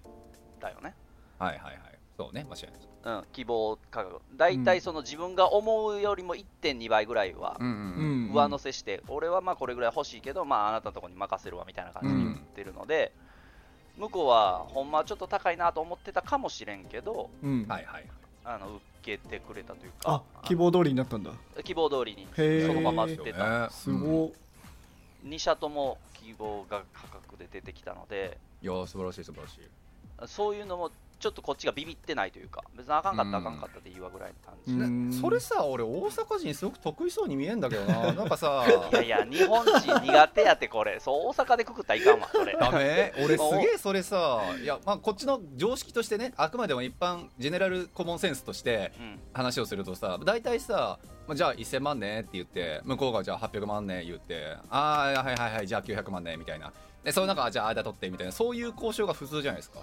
たよね、はいはいはいそうね間違いない。うん、希望価格。大体その自分が思うよりも1.2倍ぐらいはうんううん。ん上乗せして、俺はまあこれぐらい欲しいけど、まあ、あなたのところに任せるわみたいな感じで言ってるので、向こうはほんまはちょっと高いなと思ってたかもしれんけどうん。はいはいはい。あの受けてくれたというあか希望通りになったんだ。希望通りに。そのまま出てた、ねすご2社とも希望が価格で出てきたのでいやー素晴らしい素晴らしい。そういうのもちょっとこっちがビビってないというか別にあかんかったらあかんかったでいいわぐらいの感じ、それさ俺大阪人すごく得意そうに見えんだけどな。[LAUGHS] なんかさいやいや日本人苦手やってこれ。そう大阪でくくったらいかんわそれ。ダメ？俺すげえそれさいやまあこっちの常識としてねあくまでも一般ジェネラルコモンセンスとしてうん。話をするとさ大体さまあじゃあ1000万ねって言って向こうがじゃあ800万ね言ってああはいはいはいじゃあ900万ねみたいな。でその中じゃあ間取ってみたいなそういう交渉が普通じゃないですか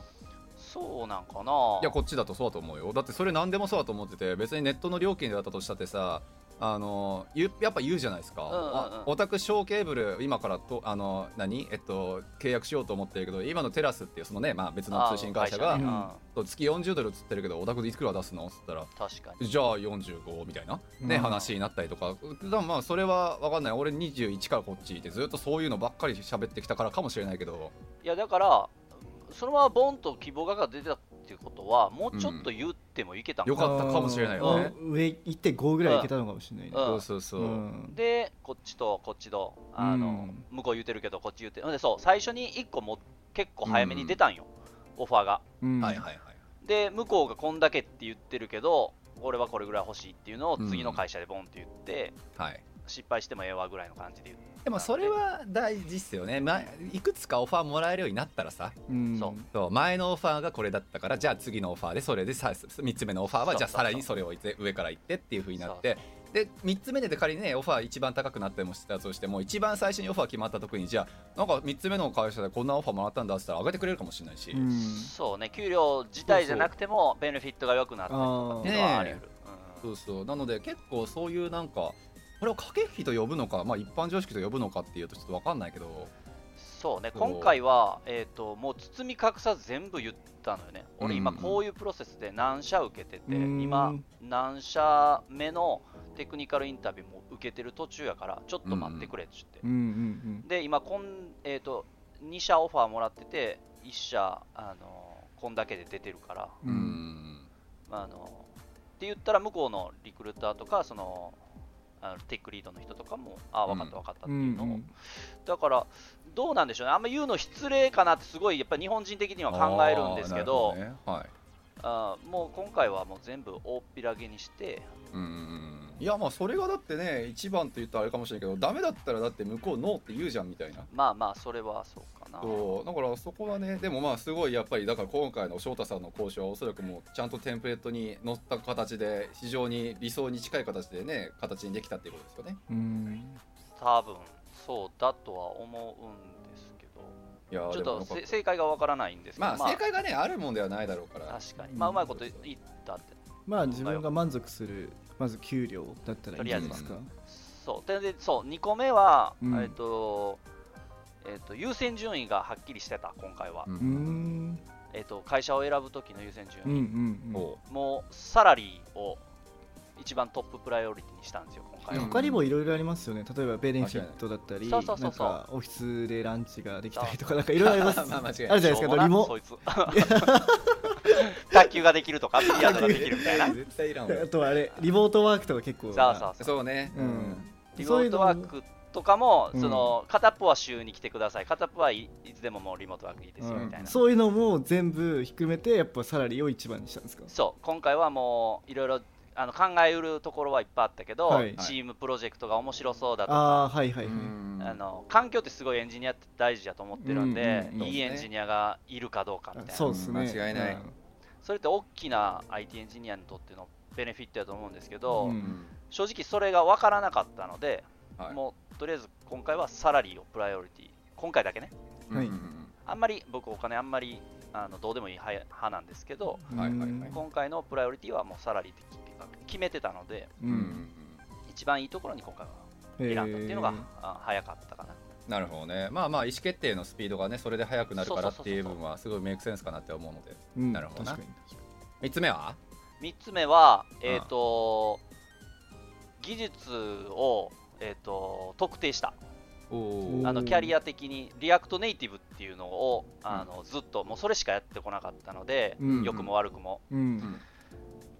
そうなんかな。いやこっちだとそうだと思うよ。だってそれ何でもそうだと思ってて別にネットの料金だったとしたってさあのゆやっぱ言うじゃないですか、うんうんうん。あオタク小ケーブル今からとあの何？えっと契約しようと思ってるけど今のテラスっていうそのね、まあ、別の通信会社があー会うん。ね月40ドルっつってるけどオタクでいくら出すの？っつったら。うん確かに。じゃあ45みたいな、ねうん。話になったりとか。だからまあそれは分かんない。俺21からこっちいてずっとそういうのばっかり喋ってきたからかもしれないけど。いやだからそのままボンと希望が出てたっていうことはもうちょっと言ってもいけたん。よかったかもしれないよね。うん。上1.5ぐらいいけたのかもしれないね。うん。そうそうそう、うん。でこっちとこっちとあの、うん。向こう言うてるけどこっち言うて。るでそう最初に1個も結構早めに出たんよ、オファーが。うん。はいはいはい。で向こうがこんだけって言ってるけど俺はこれぐらい欲しいっていうのをうん次の会社でボンって言って、はい失敗してもええわぐらいの感じで言ってでもそれは大事っすよね、まあ、いくつかオファーもらえるようになったらさ。うん。そう。そう前のオファーがこれだったからじゃあ次のオファーでそれでさ3つ目のオファーはじゃあさらにそれを上から行ってっていう風になって。で3つ目で仮にねオファー一番高くなってもしたとしても一番最初にオファー決まった時にじゃあなんか3つ目の会社でこんなオファーもらったんだっつったら上げてくれるかもしれないし、うん。そうね。給料自体じゃなくてもベネフィットが良くなったりとかっていうのはあり得る、そうそう。なので結構そういうなんかこれを駆け引きと呼ぶのか、まあ、一般常識と呼ぶのかっていうとちょっと分かんないけど。そうね今回は、えー、ともう包み隠さず全部言ったのよね。俺今うんこういうプロセスで何社受けてて、うん。今何社目のテクニカルインタビューも受けてる途中やからちょっと待ってくれって言って、うんうんで今こん、えー、と2社オファーもらってて1社あのこんだけで出てるから、ううんん。まあ、あのって言ったら向こうのリクルーターとかそのあのテックリードの人とかもああ分かった分かったってうんいうのを、だからどうなんでしょうね。あんま言うの失礼かなってすごいやっぱ日本人的には考えるんですけどあね。はい。もう今回はもう全部大っぴらげにしてうんうんうんいやまあそれがだってね一番と言ったらあれかもしれないけどダメだったらだって向こうノーって言うじゃんみたいな。まあまあそれはそうかな。そう。だからそこはねでもまあすごいやっぱりだから今回の翔太さんの交渉はおそらくもうちゃんとテンプレートに乗った形で非常に理想に近い形でね形にできたっていうことですよね。うん。多分そうだとは思うんですけど。いやーちょっと正解がわからないんですけど、まあ。正解がねあるもんではないだろうから。確かに。まあうまいこと言ったって。まあ自分が満足するまず給料だったらいいんですか？そう。ででそう。2個目は、うん。えっとえっと優先順位がはっきりしてた今回は、えっと会社を選ぶ時の優先順うんう位、んうん。おもうサラリーを一番トッププライオリティにしたんですよ他にもいろいろありますよね。例えばベネフィットだったりそうそうそうそう。なんかオフィスでランチができたりとか [LAUGHS] なんかいろいろあります。まあるじゃないですかリモ。卓球ができるとかビリヤードができるみたいな。[LAUGHS] 絶対いらんわ。あとはあれリモートワークとか結構そうそうそう。そうね。うん。リモートワークとかも、うんその片っぽは週に来てください。片っぽはいいつでももうリモートワークいいですようんみたいな、そういうのも全部ひっくるめてやっぱサラリーを一番にしたんですか？そう。今回はもういろいろあの考えうるところはいっぱいあったけど、はい。チームプロジェクトが面白そうだとか、ああはいはいはい。うん。あの環境ってすごいエンジニアって大事だと思ってるんで、うんうんうん。いいエンジニアがいるかどうかみたいな。そうですね。間違いない。それって大きな IT エンジニアにとってのベネフィットだと思うんですけど、うん。正直それが分からなかったので、はい。もうとりあえず今回はサラリーをプライオリティ。今回だけね。はい。うん。あんまり僕お金あんまりあのどうでもいい派派なんですけどうん。はいはいはい。今回のプライオリティはもうサラリーって決めてたのでううん。ん一番いいところに今回は選んだっていうのが、あ早かったかな。なるほどね。まあまあ意思決定のスピードがねそれで速くなるからっていう部分はすごいメイクセンスかなって思うので。うん。なるほどな。確かに確か3つ目は？3つ目は、うんえっ、と技術を、えー、と特定したあのキャリア的に React Native っていうのをあのずっともうそれしかやってこなかったので、うん。良くも悪くも。にうん。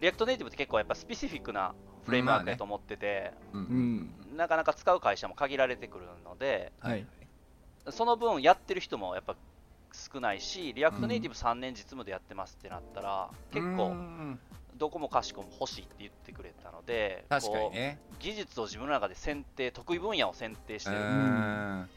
React Native って結構やっぱ specific なフレームワークだと思ってて、なかなか使う会社も限られてくるのではい。その分やってる人もやっぱ少ないし React Native 3年実務でやってますってなったら、結う構んどこもかしこも欲しいって言ってくれたので確かにね。技術を自分の中で選定得意分野を選定してうるん。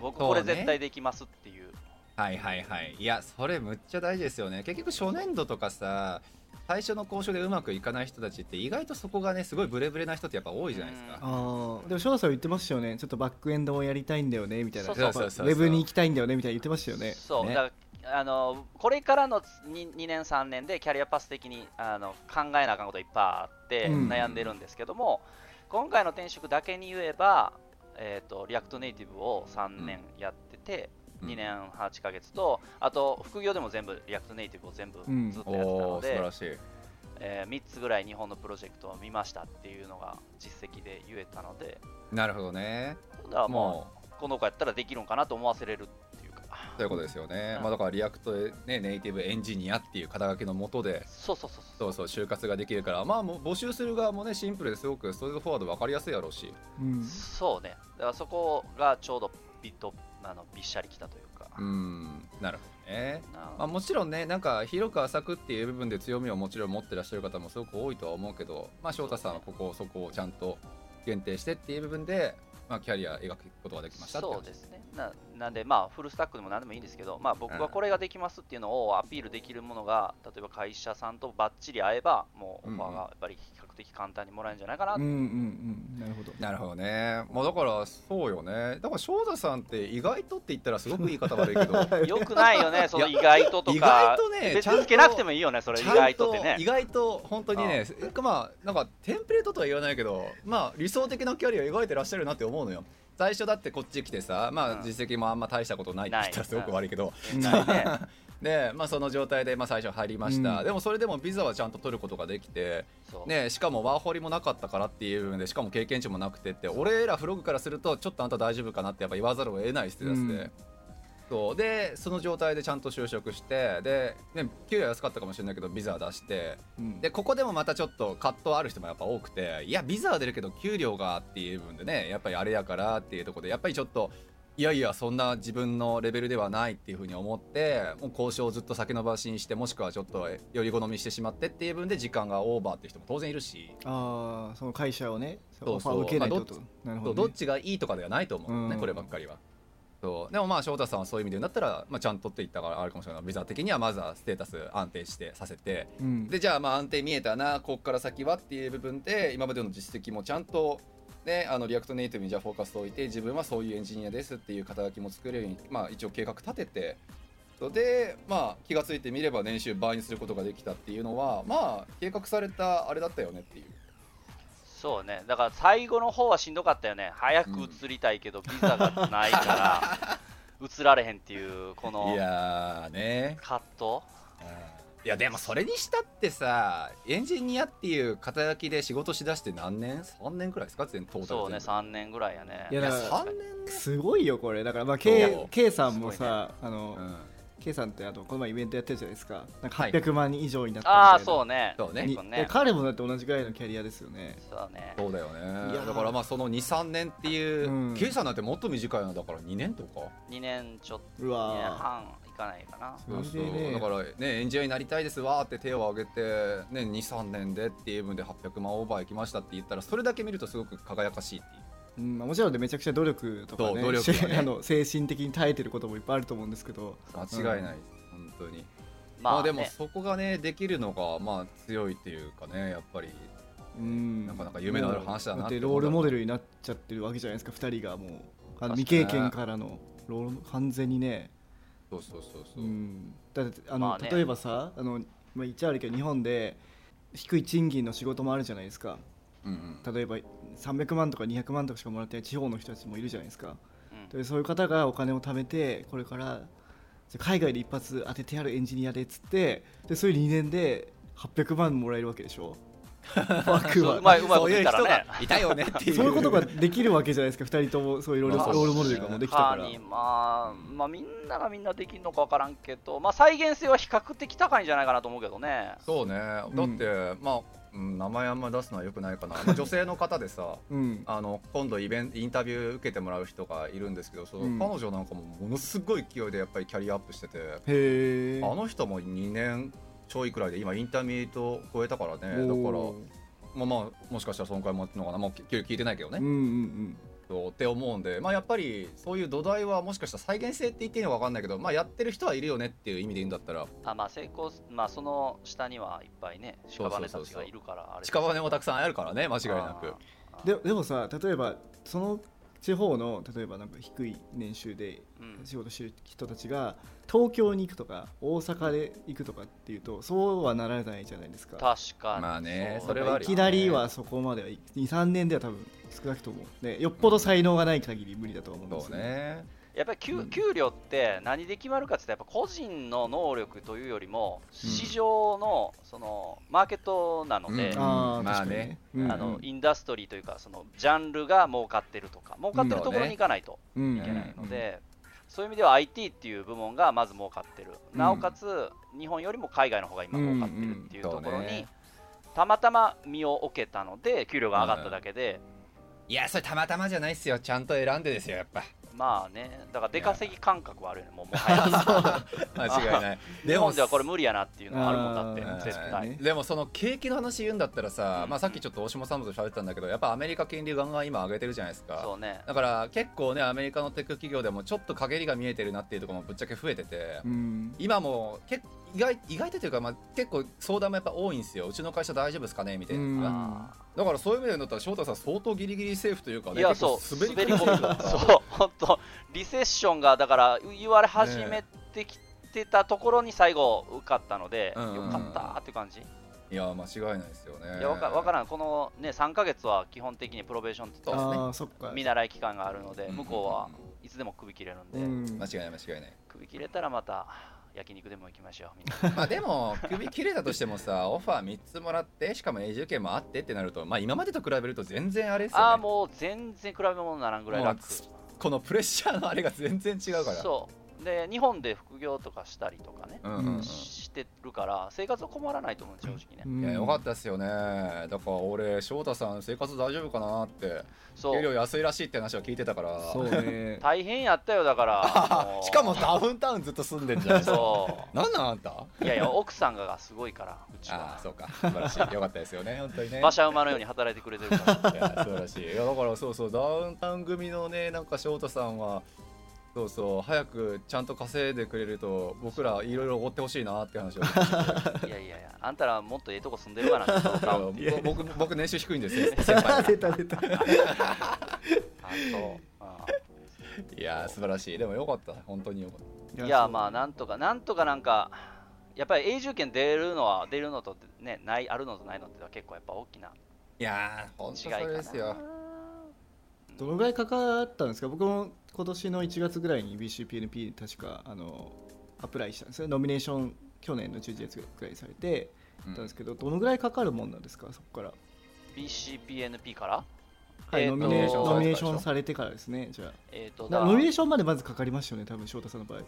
僕これ絶対できますっていう。はいはいはい。いやそれむっちゃ大事ですよね。結局初年度とかさ最初の交渉でうまくいかない人たちって意外とそこがねすごいブレブレな人ってやっぱ多いじゃないですか、ああでも翔太さん言ってましたよね。ちょっとバックエンドもやりたいんだよねみたいな。そうそうそうそう。ウェブに行きたいんだよねみたいな言ってましたよね。そう、ね。だからあのこれからの 2, 2年3年でキャリアパス的にあの考えなあかんこといっぱいあってうん。悩んでるんですけども、今回の転職だけに言えば、えー、と React Native を3年やってて、うん。2年8ヶ月とあと副業でも全部 React Native を全部うん。ずっとやってたおので、お素晴らしい。え3つぐらい日本のプロジェクトを見ましたっていうのが実績で言えたので。なるほどね。だからももう。この子やったらできるんかなと思わせれるということですよね、うん。まあ、だから React で、ね、 Native エンジニアっていう肩書きのもとでそうそうそうそう。そうそう就活ができるからまあもう募集する側もねシンプルですごく straightforward 分かりやすいやろうし。うん。そうね、だからそこがちょうどビッとあのびっしゃりきたというか、うん。なるほどね。なまあ、もちろんねなんか広く浅くっていう部分で強みをもちろん持ってらっしゃる方もすごく多いとは思うけど、まあ、翔太さんはここそこをちゃんと限定してっていう部分で、まあ、キャリア描くことができましたってそうですね。な、なんで、まあ、フルスタックでも何でもいいんですけど、まあ、僕はこれができますっていうのをアピールできるものが、例えば会社さんとばっちり合えば、もうオファーがやっぱり比較的簡単にもらえるんじゃないかな、うんうんうん。なるほど。なるほどね、まあ、だからそうよね。だから翔太さんって意外とって言ったらすごく言い方悪いけど。[LAUGHS] よくないよね、その意外とと意か外、とね別ちゃんとにつけなくてもいいよね、それ、意外とってね。意。外と本当にねまあなんかテンプレートとは言わないけどまあ理想的なキャリア描いてらっしゃるなって思うのよ最初だってこっち来てさまうん。あ実績もあんま大したことないって言ったらすごく悪いけど、[LAUGHS] でまあその状態でまあ最初入りました、うん。でもそれでもビザはちゃんと取ることができてねしかもワーホリもなかったからっていう部分でしかも経験値もなくてって俺らフログからするとちょっとあんた大丈夫かなってやっぱ言わざるを得ないステータスで、うんそう。でその状態でちゃんと就職してで、ね、給料安かったかもしれないけどビザ出して。うん。でここでもまたちょっと葛藤ある人もやっぱ多くていやビザは出るけど給料がっていう部分でねやっぱりあれやからっていうところでやっぱりちょっといやいやそんな自分のレベルではないっていうふうに思ってもう交渉をずっと先延ばしにしてもしくはちょっとより好みしてしまってっていう部分で時間がオーバーっていう人も当然いるし、ああその会社をねそうそう。オファーを受けないと。どっちがいいとかではないと思う。のね、うん。こればっかりは。そうでもまあ翔太さんはそういう意味で言うんだったら、まあ、ちゃんとって言ったからあるかもしれない。ビザ的にはまずはステータス安定してさせて。うん。でじゃあまあ安定見えたなここから先はっていう部分で今までの実績もちゃんと、ね、あの React Native にじゃあフォーカスを置いて自分はそういうエンジニアですっていう肩書きも作れるように、まあ、一応計画立ててで、まあ、気がついてみれば年収倍にすることができたっていうのはまあ計画されたあれだったよねっていう。そうね。だから最後の方はしんどかったよね。早く移りたいけどビザがないから [LAUGHS] 移られへんっていうこのいやーね。葛藤？いやでもそれにしたってさエンジニアっていう肩書きで仕事しだして何年 ?3 年くらいですか？全トータルそうね全部3年ぐらいやね。いやいやだから3年。ねすごいよこれ。だからまあそ K, う。K さんもさ、あの、うん K さんってあのこの前イベントやってるじゃないですか。なんかはい。800万人以上になったみたいな、ああそうね。そうねに結構ね。彼もだって同じぐらいのキャリアですよね。そうね。そうだよいやだからまあその23年っていう、うん。K さんなんてもっと短いのだから2年とか。2年ちょっとう2年わ半いかないかな。それでそうそう。ねだからねエンジニアになりたいですわーって手を挙げて、ね、23年でっていう分で800万オーバーいきましたって言ったらそれだけ見るとすごく輝かしいっていううんまあもちろんでめちゃくちゃ努力とかね努力はね。[LAUGHS] あの精神的に耐えてることもいっぱいあると思うんですけど。間違いないです、本当に。まあ、まあでもねそこがねできるのがまあ強いっていうかねやっぱり。うん。なかなか夢のある話だなってロールモデルになっちゃってるわけじゃないですか2人がもう。あの未経験からのロール完全にね。そうそうそうそう。う、ん。だってあの、まあね。例えばさあの、まあ、言っちゃ悪いけど日本で低い賃金の仕事もあるじゃないですか。うんうん。例えば300万とか200万とかしかもらってない地方の人たちもいるじゃないですか。うん。でそういう方がお金を貯めてこれから海外で一発当ててやるエンジニアでっつってでそういう2年で800万もらえるわけでしょ。[LAUGHS] 枠は。そううまいうまいことそういう人言ったらねが [LAUGHS] いたよねっていう。そういうことができるわけじゃないですか2人とも。そういうロールまあロールモデルができたから。まあ、まあみんながみんなできるのか分からんけど、まあ、再現性は比較的高いんじゃないかなと思うけどね。そうね。だって、まあ、うん、名前あんま出すのはよくないかな、まあ、[LAUGHS] 女性の方でさうん。あの今度イベントインタビュー受けてもらう人がいるんですけどその、うん。彼女なんかもものすごい勢いでやっぱりキャリアアップしてて、あの人も2年ちょいくらいで今 intermediate 超えたからね。だからまあまあもしかしたらそのくらいもらってるのかな。もう聞聞いてないけどね、うんうんそうって思うんでまあやっぱりそういう土台はもしかしたら再現性って言っていいのか分かんないけどまあやってる人はいるよねっていう意味で言うんだったら。あまあ成功す、まあ、その下にはいっぱいね屍たちがいるからあれ屍もたくさんあるからね間違いなく。ででもさ例えばその地方の例えばなんか低い年収でうん。仕事してる人たちが東京に行くとか大阪で行くとかっていうとそうはならないじゃないですか。確かに。まあねうそれはいきなりはそこまでは23年では多分少なくとも、ね、よっぽど才能がない限り無理だと思うんですそうねやっぱり給,、うん。給料って何で決まるかって言ったらやっぱ個人の能力というよりも市場のそのマーケットなので、うん。ああ、まあね。うん。あのインダストリーというかそのジャンルが儲かってるとか儲かってるところに行かないと。うん。いけないので、そういう意味では IT っていう部門がまず儲かってる、うん。なおかつ日本よりも海外の方が今儲かってるっていうところに、たまたま身を置けたので給料が上がっただけで、いやそれたまたまじゃないっすよちゃん。と選んでですよやっぱまあねだから出稼ぎ感覚はあるよねもうもはや。[LAUGHS] 間違いない。[LAUGHS] 日本ではこれ無理やなっていうのはあるもんだって絶対、ねでもその景気の話言うんだったらさ、うん。まあ、さっきちょっと大島さんと喋ってたんだけどやっぱアメリカ金利ガンガン今上げてるじゃないですか。そうね。だから結構ねアメリカのテック企業でもちょっと陰りが見えてるなっていうところもぶっちゃけ増えてて、うん。今も結意外意外とというか、まあ、結構相談もやっぱ多いんですよ。うちの会社大丈夫ですかね？みたいな、だからそういう意味で言ったら翔太さん相当ギリギリセーフというかねーいやそう滑り込むそう本当リセッションがだから言われ始めてきてたところに最後受かったので、うんうん。うんよかったーって感じ、いや間違いないですよね。いやわかわからん。このね3ヶ月は基本的にプロベーションとそうですね。見習い期間があるので、うん。向こうはいつでも首切れるんで、うん。間違いない間違いない。首切れたらまた焼肉でも行きましょうみんな。[LAUGHS] まあでも首切れたとしてもさ [LAUGHS] オファー3つもらってしかも永住権もあってってなるとまあ今までと比べると全然あれですよね。ああもう全然比べ物にならんぐらい楽。このプレッシャーのあれが全然違うから。そうで日本で副業とかしたりとかね、うんうんうん。してるから生活は困らないと思う正直ね、うん。いやよかったですよね。だから俺翔太さん生活大丈夫かなってそう。給料安いらしいって話は聞いてたから。そうね。[LAUGHS] 大変やったよだから [LAUGHS] しかもダウンタウンずっと住んでんじゃん。そなんなんあんた？ういやいや奥さんがすごいからうちああはそうか。素晴らしい。よかったですよね本当にね。馬車馬のように働いてくれてるから。[LAUGHS] いや素晴らしい。いやだからそうそうダウンタウン組のねなんか翔太さんはそうそう早くちゃんと稼いでくれると僕らいろいろおごってほしいなって話を。[LAUGHS] いやいやいやあんたらもっとええとこ住んでるかな。[LAUGHS] 僕僕年収低いんですよ [LAUGHS] 先輩。出た出た。あそう。あいや素晴らしい。でもよかった。本当によかっいやまあなんとかなんとかなんかやっぱり永住権出るのは出るのとねないあるのとないのって結構やっぱ大きないやーほんとそ違いかな。れですよ。どのぐらいかかったんですか？僕も今年の1月ぐらいに BCPNP に確かあのアプライしたんです。よノミネーション去年の11月ぐらいにされてうん。たんですけど、どのぐらいかかるもんなんですか？そこから。BCPNP から？はい、えーとノミネーションノミネーションされてからですねじゃえっ、とノミネーションまでまずかかりましたよね多分翔太さんの場合。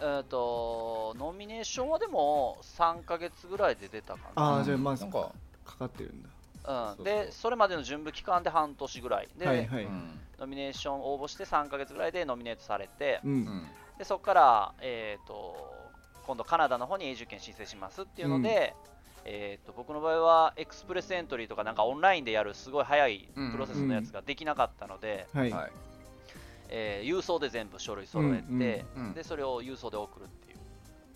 えーとノミネーションはでも3ヶ月ぐらいで出たかな。ああじゃあまずなんかかかってるんだうん、でそれまでの準備期間で半年ぐらい。で、はいはい、うん。ノミネーション応募して3ヶ月ぐらいでノミネートされて、うん。うんでそこから、えー、と今度カナダの方に永住権申請しますっていうので、えー、と僕の場合はエクスプレスエントリーとかなんかオンラインでやるすごい早いプロセスのやつができなかったので、はい、はい。えー郵送で全部書類揃えて、うんうんうん。でそれを郵送で送るっていう。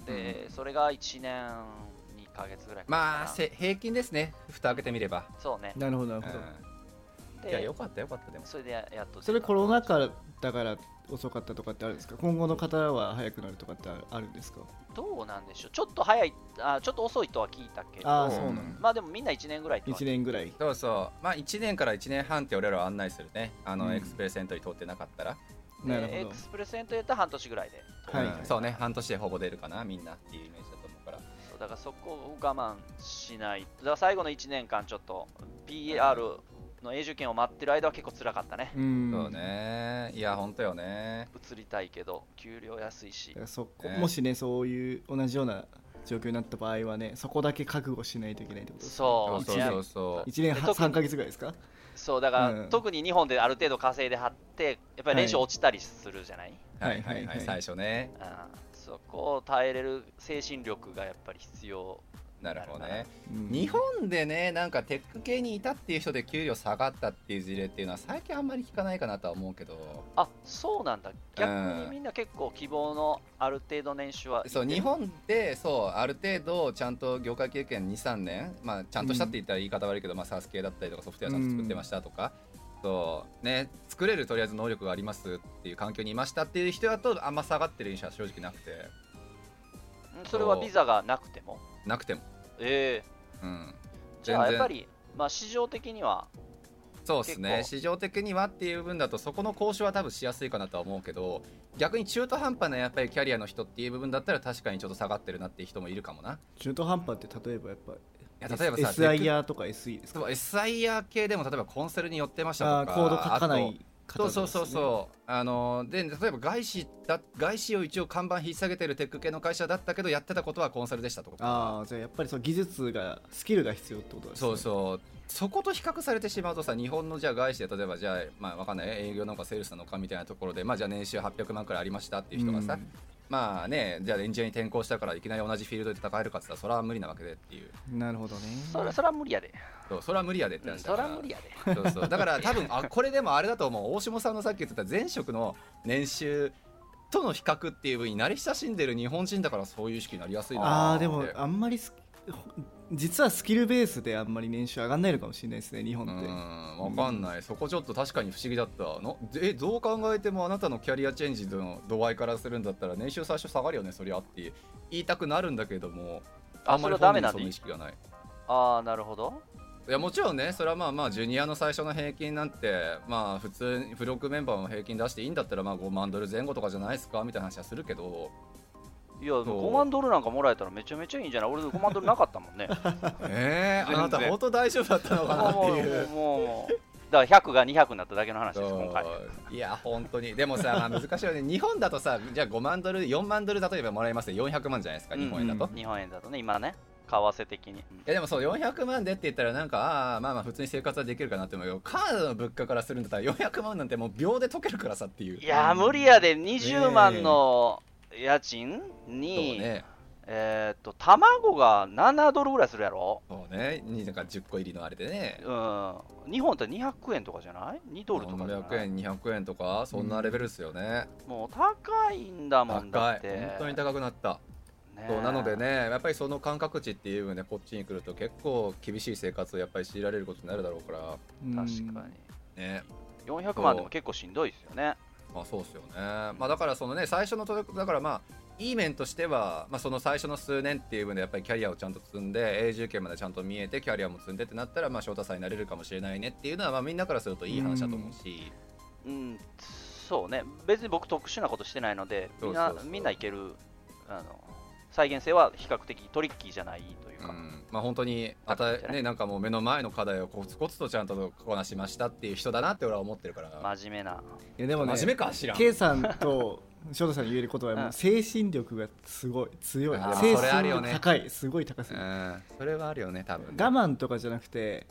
で、それが1年2ヶ月ぐらいかかまあなせ平均ですね。蓋開けてみれば、そうね。なるほどなるほど、うん、でいやよかったよかったでも。それでややっと。それコロナ禍だから遅かったとかってあるんですか？今後の方は早くなるとかってあるんですか？どうなんでしょう。ちょっと早いあちょっと遅いとは聞いたけど。ああそううなんまあでもみんな1年ぐらいって1年ぐらい。そうそう。まあ1年から1年半って俺らは案内するね。あの、うん。 Express Entry 通ってなかったら、なるほど。で Exp ress Entry やったら半年ぐらいで。はい。うん。そうね。半年でほぼ出るかなみんなっていうイメージそうだからそこを我慢しない。だから最後の1年間ちょっと PR の永住権を待ってる間は結構辛かったね。うん。そうね。いや本当よね。移りたいけど給料安いし。そこね。もしねそういう同じような状況になった場合はねそこだけ覚悟しないといけないってことですね。そう。そうそうそう。1年半で特に3か月ぐらいですか？そうだから、うん。特に日本である程度稼いではってやっぱり練習落ちたりするじゃない、はいはい。はい、はいはい。最初ね。うんそこを耐えれる精神力がやっぱり必要なるほどね。うん。日本でねなんかテック系にいたっていう人で給料下がったっていう事例っていうのは最近あんまり聞かないかなとは思うけど。あそうなんだ。逆にみんな結構希望のある程度年収は。そう日本でそうある程度ちゃんと業界経験23年まあちゃんとしたって言ったら言い方悪いけど、まあ SaaS 系だったりとかソフトウェアちゃんと作ってましたとか、そうね作れるとりあえず能力がありますっていう環境にいましたっていう人だとあんま下がってる印象は正直なくて。うんそれはビザがなくても。なくても。ええ。うんじゃあやっぱり、まあ、市場的にはそうですね。市場的にはっていう部分だとそこの交渉は多分しやすいかなとは思うけど逆に中途半端なやっぱりキャリアの人っていう部分だったら確かにちょっと下がってるなっていう人もいるかもな。中途半端って例えばやっぱいや例えばさ SIR とか SE ですか？SIR 系でも例えばコンサルに寄ってましたとかコード書かなあいとそうそうそううそう。あので例えば外資だ外資を一応看板引っ提げてるテック系の会社だったけどやってたことはコンサルでしたとか。ああじゃあやっぱりその技術がスキルが必要ってことですね。そうそうそこと比較されてしまうとさ日本のじゃあ外資で例えばじゃあまあわかんない。営業なのかセールスなのかみたいなところでまあじゃあ年収800万くらいありましたっていう人がさ、うんまあねじゃあエンジニアに転向したからいきなり同じフィールドで戦えるかって言ったらそれは無理なわけでっていう。なるほどね。それそれは無理やで、そうそれは無理やでってうん、話だから。それは無理やで。そうそう。だから多分あこれでもあれだと思う。大下さんのさっき言ってた前職の年収との比較っていう分に慣れ親しんでる日本人だからそういう意識になりやすいなああでもあんまりス実はスキルベースであんまり年収上がんないのかもしれないですね日本うって。んわかんない、そこちょっと確かに不思議だった。のえどう考えてもあなたのキャリアチェンジの度合いからするんだったら年収最初下がるよねそりゃって言いたくなるんだけどもあんまりその意識がない。ああなるほど。いやもちろんねそれはまあまあジュニアの最初の平均なんてまあ普通に付録メンバーの平均出していいんだったらまあ5万ドル前後とかじゃないですかみたいな話はするけどいやそう。5万ドルなんかもらえたらめちゃめちゃいいんじゃない？俺5万ドルなかったもんね。[LAUGHS] えー、全然。あなた本当大丈夫だったのかなっていう。もうだから100が200になっただけの話です今回。いや本当に。でもさ、まあ、難しいよね。日本だとさじゃあ5万ドル4万ドル例えばもらいますよ。400万じゃないですかうん日本円だと、い日本円だとね今ね。為替的に、やでもそう400万でって言ったらなんかああまあまあ普通に生活はできるかなって思うけどカナダの物価からするんだったら400万なんてもう秒で溶けるからさっていう。いやー無理やで。20万の家賃に、ね。えーっと卵が7ドルぐらいするやろ？そうね。になんか10個入りのあれでね。うん。日本って200円とかじゃない ?2 ドルとかじゃない？300円200円とかそんなレベルですよね、もう高いんだもんだ高い。って本当に高くなった。ねそうなのでねやっぱりその感覚値っていう部分でこっちに来ると結構厳しい生活をやっぱり強いられることになるだろうから。うん確かに。ね。400万でも結構しんどいですよねまあそうっすよね。まあだからそのね最初のとだからまあいい面としては、まあ、その最初の数年っていう分でやっぱりキャリアをちゃんと積んで永住権までちゃんと見えてキャリアも積んでってなったら、まあ、翔太さんになれるかもしれないねっていうのは、まあ、みんなからするといい話だと思うし、うん、そうね、別に僕、特殊なことしてないので、みんなみんないけるあの再現性は比較的トリッキーじゃないか、うん。まあ、本当にああた、ね、なんかもう目の前の課題をコツコツとちゃんとこなしましたっていう人だなって俺は思ってるから、真面目な、いやでもね真面目か知らん。K さんと [LAUGHS] 翔太さんに言えることはもうん。う精神力がすごい強い。あー精それあるよね。神力高い。すごい高すうぎる。ん。それはあるよね多分ね。我慢とかじゃなくて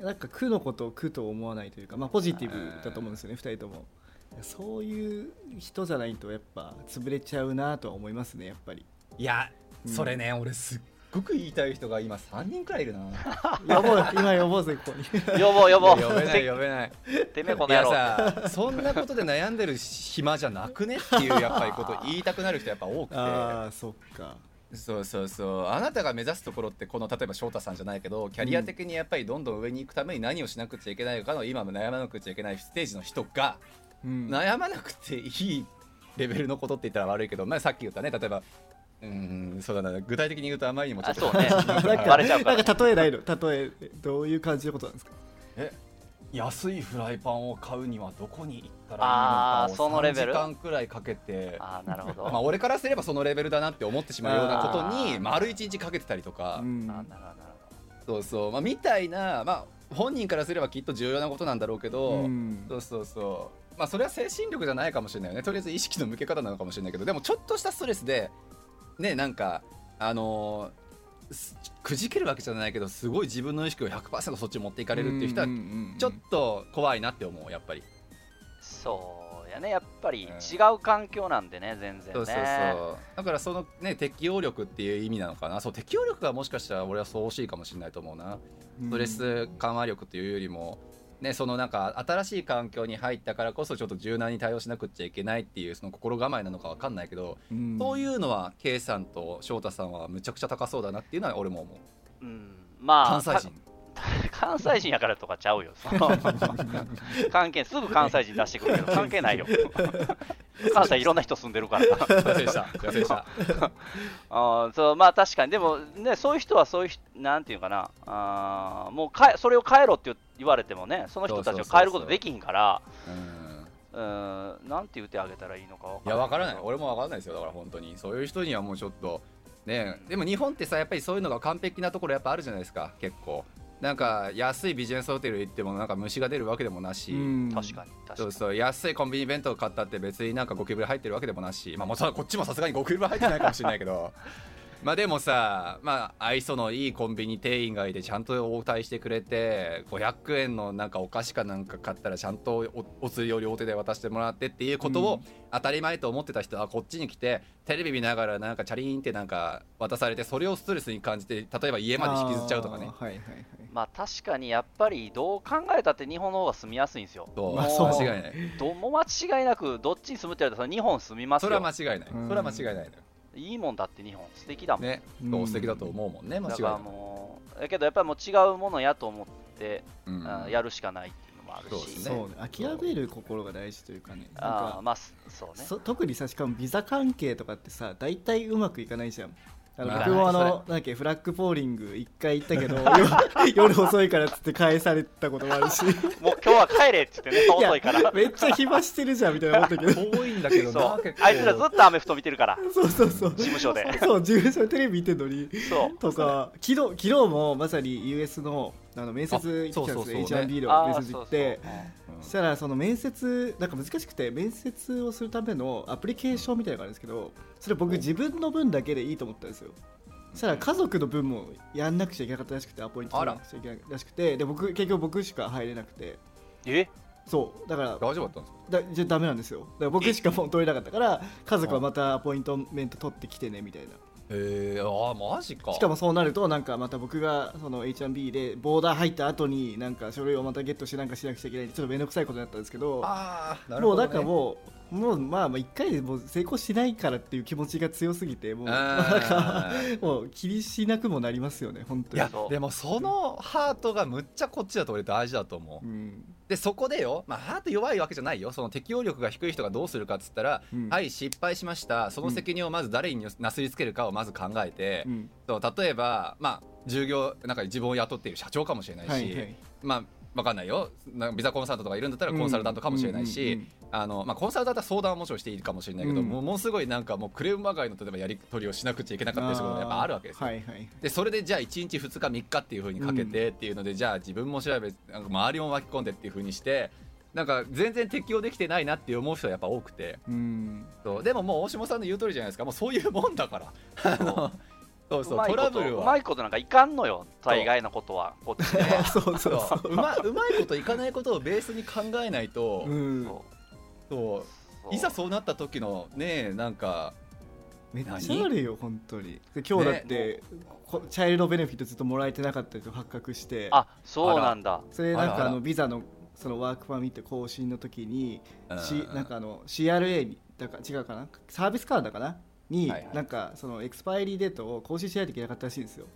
なんか苦のことを苦と思わないというか、まあ、ポジティブだと思うんですよね、2人とも。そういう人じゃないとやっぱ潰れちゃうなとは思いますねやっぱり。いやうんそれね、俺すっごく言いたい人が今3人くらいいるな。[LAUGHS] 呼ぼう今呼ぼうぜここに。呼ぼう呼ぼう、呼べない呼べない。てめえこいやの野郎。さそんなことで悩んでる暇じゃなくねっていうやっぱりこと言いたくなる人やっぱ多くて。ああそっか。そうそうそう。あなたが目指すところってこの例えば翔太さんじゃないけどキャリア的にやっぱりどんどん上に行くために何をしなくちゃいけないかの今も悩まなくちゃいけないステージの人がうん。悩まなくていいレベルのことって言ったら悪いけど、まあ、さっき言ったね例えばうーんそうだな具体的に言うとあまりにもちょっとね。[LAUGHS] なんバレちゃうから。かなんか例えないの？例えどういう感じのことなんですか？え安いフライパンを買うにはどこに行ったらいいのかをそのレベル？3時間くらいかけてああ、なるほど、まあ俺からすればそのレベルだなって思ってしまうようなことあにー。丸一日かけてたりとか、なるほど、なるそうそう、まあ、みたいな、まあ、本人からすればきっと重要なことなんだろうけど、うん。そうそうそう。まあそれは精神力じゃないかもしれないよね。とりあえず意識の向け方なのかもしれないけどでもちょっとしたストレスでねなんかあのーすくじけるわけじゃないけどすごい自分の意識を100%そっちに持っていかれるっていう人はんんうんちょっと怖いなって思うやっぱり。そうやね、やっぱりうん。違う環境なんでね、全然ね。そうそうそう。だからそのね適応力っていう意味なのかな。そう適応力がもしかしたら俺はそう欲しいかもしれないと思うな。ストレス緩和力っていうよりもねそのなんか新しい環境に入ったからこそちょっと柔軟に対応しなくっちゃいけないっていうその心構えなのかわかんないけど、うん。そういうのは K さんと翔太さんはむちゃくちゃ高そうだなっていうのは俺も思う。うん、まあ、関西人。た [LAUGHS] 関西人やからとかちゃうよ。[LAUGHS] 関係すぐ関西人出してくるけど、[LAUGHS] 関係ないよ。関西いろんな人住んでるから。あーそうまあ確かに、でもね、そういう人はそういう人、なんていうかな、あーもうかえそれを変えろって言われてもね、その人たちを変えることできひんから、うんうん、なんて言ってあげたらいいのかわいや分からない。俺も分からないですよ。だから本当に。そういう人にはもうちょっとね。でも日本ってさやっぱりそういうのが完璧なところやっぱあるじゃないですか。結構なんか安いビジネスホテル行ってもなんか虫が出るわけでもなし、うん。確かに、確かに。そうそう安いコンビニ弁当買ったって別になんかゴキブリ入ってるわけでもなし。まあもちろんこっちもさすがにゴキブリ入ってないかもしれないけど。[LAUGHS] まあでもさまあ愛想のいいコンビニ店員がいてちゃんと応対してくれて500円のなんかお菓子かなんか買ったらちゃんとおお釣りを両手で渡してもらってっていうことをうん。当たり前と思ってた人はこっちに来てテレビ見ながらなんかチャリーンってなんか渡されてそれをストレスに感じて例えば家まで引きずっちゃうとかね。はいはいはいまあ確かにやっぱりどう考えたって日本の方が住みやすいんですよ。そう？まあそう。間違いない。どうも間違いなくどっちに住むって言われたら日本住みますそれよ。は間違いないそれは間違いないのよ。いいもんだって日本。素敵だもん。ね。うん。そう素敵だと思うもんね間違だからいないもう、だけどやっぱりもう違うものやと思って、うん。やるしかないっていうのもあるし、そうですね。そうね諦める心が大事というかね。あーまあすそうね。そ特にさしかもビザ関係とかってさ大体うまくいかないじゃんあのまあ僕もあのなんだっけフラッグポーリング一回行ったけど夜 [LAUGHS] 夜遅いからっつって返されたこともあるし。[LAUGHS] もう今日は帰れって言ってね、遅いから。めっちゃ暇してるじゃんみたいな思ったけど。[LAUGHS] 遠いんだけどあいつらずっとアメフト見てるから、そうそうそう。事務所で。そう事務所でテレビ見てんのに。そう。とか昨日昨日もまさに US のあの面接行ってきたんそうですよそうそうね。H1B の面接行ってそしたらその面接なんか難しくて面接をするためのアプリケーションみたいなのがあるんですけどそれ僕自分の分だけでいいと思ったんですよ。そしたら家族の分もやんなくちゃいけなかったらしくてアポイント取らなくちゃいけないらしくてで僕結局僕しか入れなくて。え？そう。だから大丈夫だったんですか？だじゃダメなんですよ。だから僕しかもう取れなかったから家族はまたアポイントメント取ってきてねみたいなへえあマジか。しかもそうなるとなんかまた僕がその H1B でボーダー入った後になんか書類をまたゲットしてなんかしなくちゃいけないちょっと面倒くさいことになったんですけどああなるほど、ね、もうなんかもうもうまあまあ1回でもう成功しないからっていう気持ちが強すぎてもうなんか [LAUGHS] もう気にしなくもなりますよね本当に。いやでもそのハートがむっちゃこっちだと俺大事だと思う、うん、でそこでよ、まあ、ハート弱いわけじゃないよ。その適応力が低い人がどうするかっつったら、うん、はい失敗しました。その責任をまず誰になすりつけるかをまず考えて、うん、そう例えばまあ従業なんか自分を雇っている社長かもしれないし、はいはい、まあ分かんないよ。ビザコンサルタントとかいるんだったらコンサルタントかもしれないしあの、まあ、コンサルタントは相談はもちろんしていいかもしれないけど、うん、もうものすごいなんかもうクレームまがいの例えばやり取りをしなくちゃいけなかったりすることがやっぱあるわけですよ、はいはい、でそれでじゃあ1日2日3日っていうふうにかけてっていうので、うん、じゃあ自分も調べなんか周りも巻き込んでっていうふうにしてなんか全然適応できてないなって思う人はやっぱ多くて、うん、そう。でももう大下さんの言う通りじゃないですか。もうそういうもんだからそうそうトラブルは。うまいことなんかいかんのよ大概のことは。こっちで。[LAUGHS] そうそうそう。う。まうまいこといかないことをベースに考えないと、うん、そう。いざそうなった時のねなんかめっちゃあるよ本当に。今日だって、ね、チャイルドベネフィットずっともらえてなかったと発覚して。あそうなんだ。それなんかあのビザのそのワークパーミット更新の時に、しなんかあの CRA にだか違うかな？サービスカードかな？に、はいはい、なんかそのエクスパイリーデートを更新しないといけなかったらしいんですよ。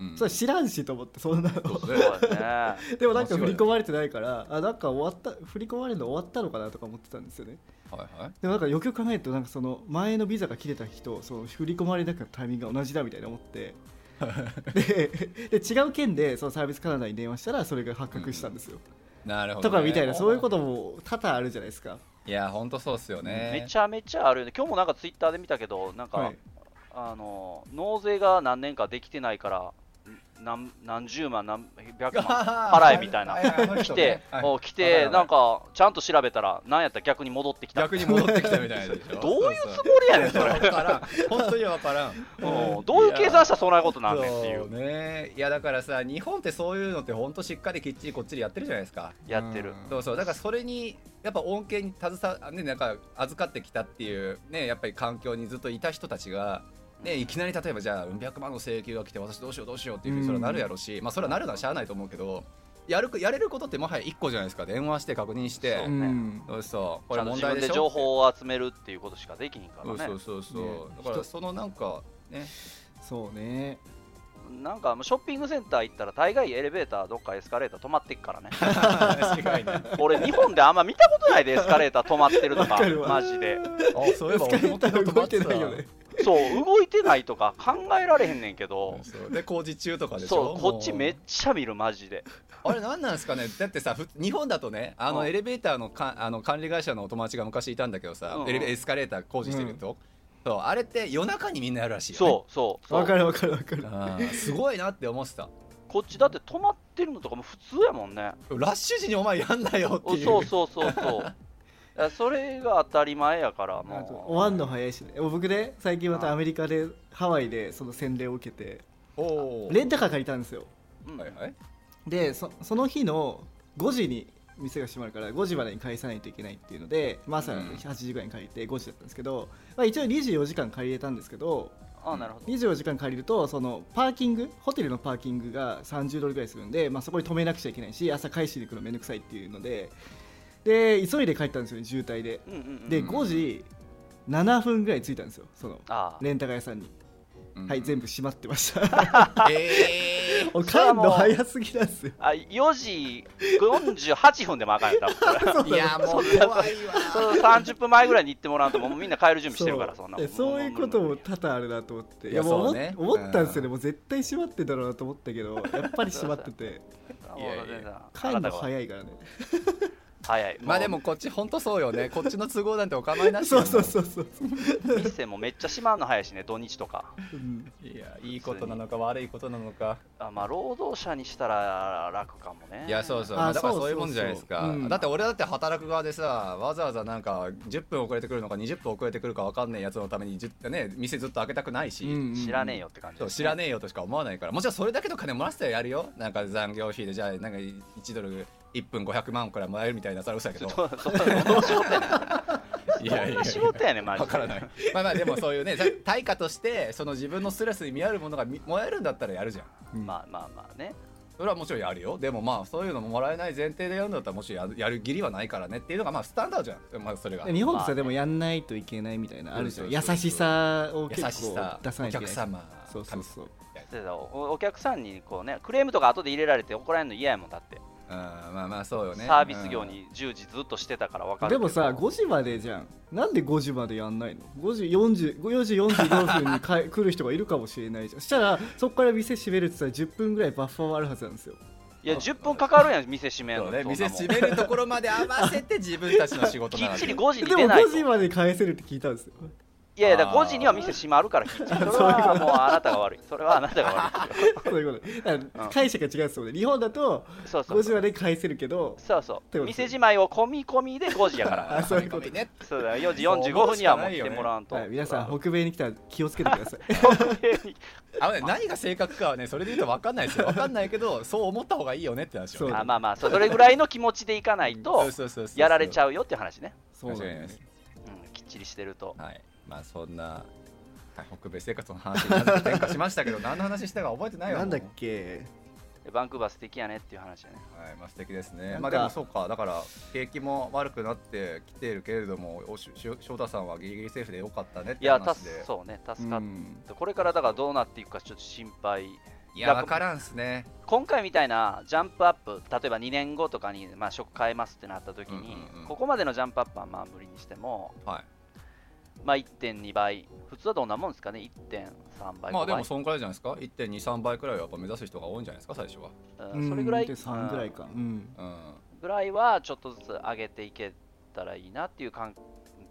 うん、それ知らんしと思ってそんなの。[LAUGHS] でもなんか振り込まれてないからあなんか終わった振り込まれるの終わったのかなとか思ってたんですよね、はいはい、でもなんかよくよく考えるとなんかその前のビザが切れた日とその振り込まれなかったタイミングが同じだみたいな思って。で [LAUGHS] で違う件でそのサービスカナダに電話したらそれが発覚したんですよ、うん、なるほど、ね、とかみたいなそういうことも多々あるじゃないですかいや本当そうっすよね。めちゃめちゃあるよね。今日もなんかツイッターで見たけどなんか、はい、あの納税が何年かできてないから何何十万何百万 [LAUGHS] 払えみたいな。来て、はい、来てなんかちゃんと調べたら何やったら逆に戻ってきた。逆に戻ってきたみたいでしょ。[LAUGHS] どういうつもりやねんそれ。分からん。本当に分から [LAUGHS] ん。どういう計算したらそんなことなんねんっていう。ね。いやだからさ日本ってそういうのって本当しっかりきっちりこっちでやってるじゃないですか。やってる。そうそう。だからそれにやっぱ恩恵に携わねなんか預かってきたっていうねやっぱり環境にずっといた人たちがね、いきなり例えばじゃあうん百万の請求が来て私どうしようどうしようっていうふうにそれはなるやろうし、まあそれはなるのはしゃあないと思うけどやるやれることってもはや1個じゃないですか電話して確認して。そう,、ね、そうそう。これ問題でしょ？情報を集めるっていうことしかできひんからね。そうそうそう、ね、だからそのなんかね。そうね。なんかショッピングセンター行ったら大概エレベーターどっかエスカレーター止まってっからね。[LAUGHS] 俺日本であんま見たことないでエスカレーター止まってるとか [LAUGHS] マジで。あそういえば俺も止まってないよねそう動いてないとか考えられへんねんけど。で工事中とかでしょ？そうこっちめっちゃ見るマジで。あれ何なんですかね？だってさ日本だとねあのエレベーターのかあの管理会社のお友達が昔いたんだけどさ、うん、エレエスカレーター工事してると、うん、そうあれって夜中にみんなやるらしいよ、ね、そうそうわかるわかるわかる。すごいなって思ってた。こっちだって止まってるのとかも普通やもんね。ラッシュ時にお前やんなよっていう。そうそうそうそうそれが当たり前やからもう。終わんの早いしね。僕ね最近またアメリカでハワイでその洗礼を受けてレンタカー借りたんですよ、はいはい、でそその日の5時に店が閉まるから5時までに返さないといけないっていうので、まあ、朝8時ぐらいに借りて5時だったんですけど、まあ、一応24時間借りれたんですけどあなるほど。24時間借りるとそのパーキングホテルのパーキングが30ドルぐらいするんで、まあ、そこに止めなくちゃいけないし朝返しに行くのめんどくさいっていうのでで急いで帰ったんですよね渋滞で、うんうんうん、で5時7分ぐらい着いたんですよそのレンタカー屋さんに、うんうん、はい全部閉まってました。えー、[LAUGHS] 帰るの早すぎなんですよ。あ4時48分でもあかんよ多分 [LAUGHS] いやもう怖いわ。30分前ぐらいに行ってもらうともうみんな帰る準備してるからそんなそういうことも多々あるなと思って。いやもう、ね、思ったんですよね、もう絶対閉まってだろうなと思ったけどやっぱり閉まってて。[LAUGHS] いやいや。帰るの早いからね早い。まあでもこっち本当そうよね。[LAUGHS] こっちの都合なんてお構いなしそうそうそうそう店もめっちゃ閉まるの早いしね土日とか、うん、いやいいことなのか悪いことなのか。あまあ労働者にしたら楽かもね。いやそうそう、まあ、だからそういうもんじゃないですか、うん、だって俺だって働く側でさわざわざなんか10分遅れてくるのか20分遅れてくるか分かんないやつのためにね店ずっと開けたくないし、うんうん、知らねえよって感じ、ね、知らねえよとしか思わないから。もちろんそれだけの金もらせたらやるよ。なんか残業費でじゃあなんか1ドル1分500万くらいもらえるみたいなそれは嘘やけど。いやいやいや仕事やねんマジでわからないまあまあでもそういうね対価としてその自分のストレスに見合うものがもらえるんだったらやるじゃんまあまあまあねそれはもちろんやるよでもまあそういうのももらえない前提でやるんだったらもちろんやるやる義理はないからねっていうのがまあスタンダードじゃんまあそれが日本ってさでもやんないといけないみたいなあるじゃん優しさを結優し構出さないといけない客様そうそうそうでおお客さんにこうねクレームとか後で入れられて怒られるの嫌やもんだって、うんまあまあそうよね。サービス業に従事ずっとしてたから分かるでもさ5時までじゃん。なんで5時までやんないの？5時40 4時45分にかえ [LAUGHS] 来る人がいるかもしれないじゃん。そしたらそこから店閉めるって言ったら10分ぐらいバッファーはあるはずなんですよ。いや10分かかるやん店閉めんの。ね店閉めるところまで合わせて自分たちの仕事 [LAUGHS] きっちりなわけ5時にでも5出ないと。時まで返せるって聞いたんですよいやいやだからあー。5時には店閉まるからきっちりそれはもうあなたが悪い。それは [LAUGHS] あなたが悪いそういうことだから解釈が違うんですよね。日本だとそうそう。5時まで返せるけどそうそう。店じまいを込み込みで5時やから。[LAUGHS] あそういうことね。そうだ4時45分にはもう来てもらわんと、はい、皆さん北米に来たら気をつけてください。[LAUGHS] あのね何が正確かはねそれで言うと分かんないですよ。分かんないけどそう思った方がいいよねって話よね。そう。あまあまあそれぐらいの気持ちでいかないとそうそうそうそうやられちゃうよっていう話ね、そうです。うん、きっちりしてると。はいまあそんな、はい、北米生活の話に転化しましたけど [LAUGHS] 何の話したか覚えてないわなんだっけ？でバンクーバー素敵やねっていう話やね。はいまあ素敵ですね。まあでもそうかだから景気も悪くなってきているけれどもおしし翔太さんはギリギリセーフでよかったねっていやた話でそうね助うかっん。た、これからだからどうなっていくかちょっと心配。いや分からんっすね。今回みたいなジャンプアップ例えば2年後とかに、まあ、職変えますってなった時に、うんうんうん。ここまでのジャンプアップはまあ無理にしても、はいまあ、1.2倍。普通はどんなもんですかね？1.3倍5倍。まあでもそんくらいじゃないですか？1.23倍くらいはやっぱ目指す人が多いんじゃないですか？最初は。うんそれぐらい、で3ぐらいか。うん。うん。ぐらいはちょっとずつ上げていけたらいいなっていう感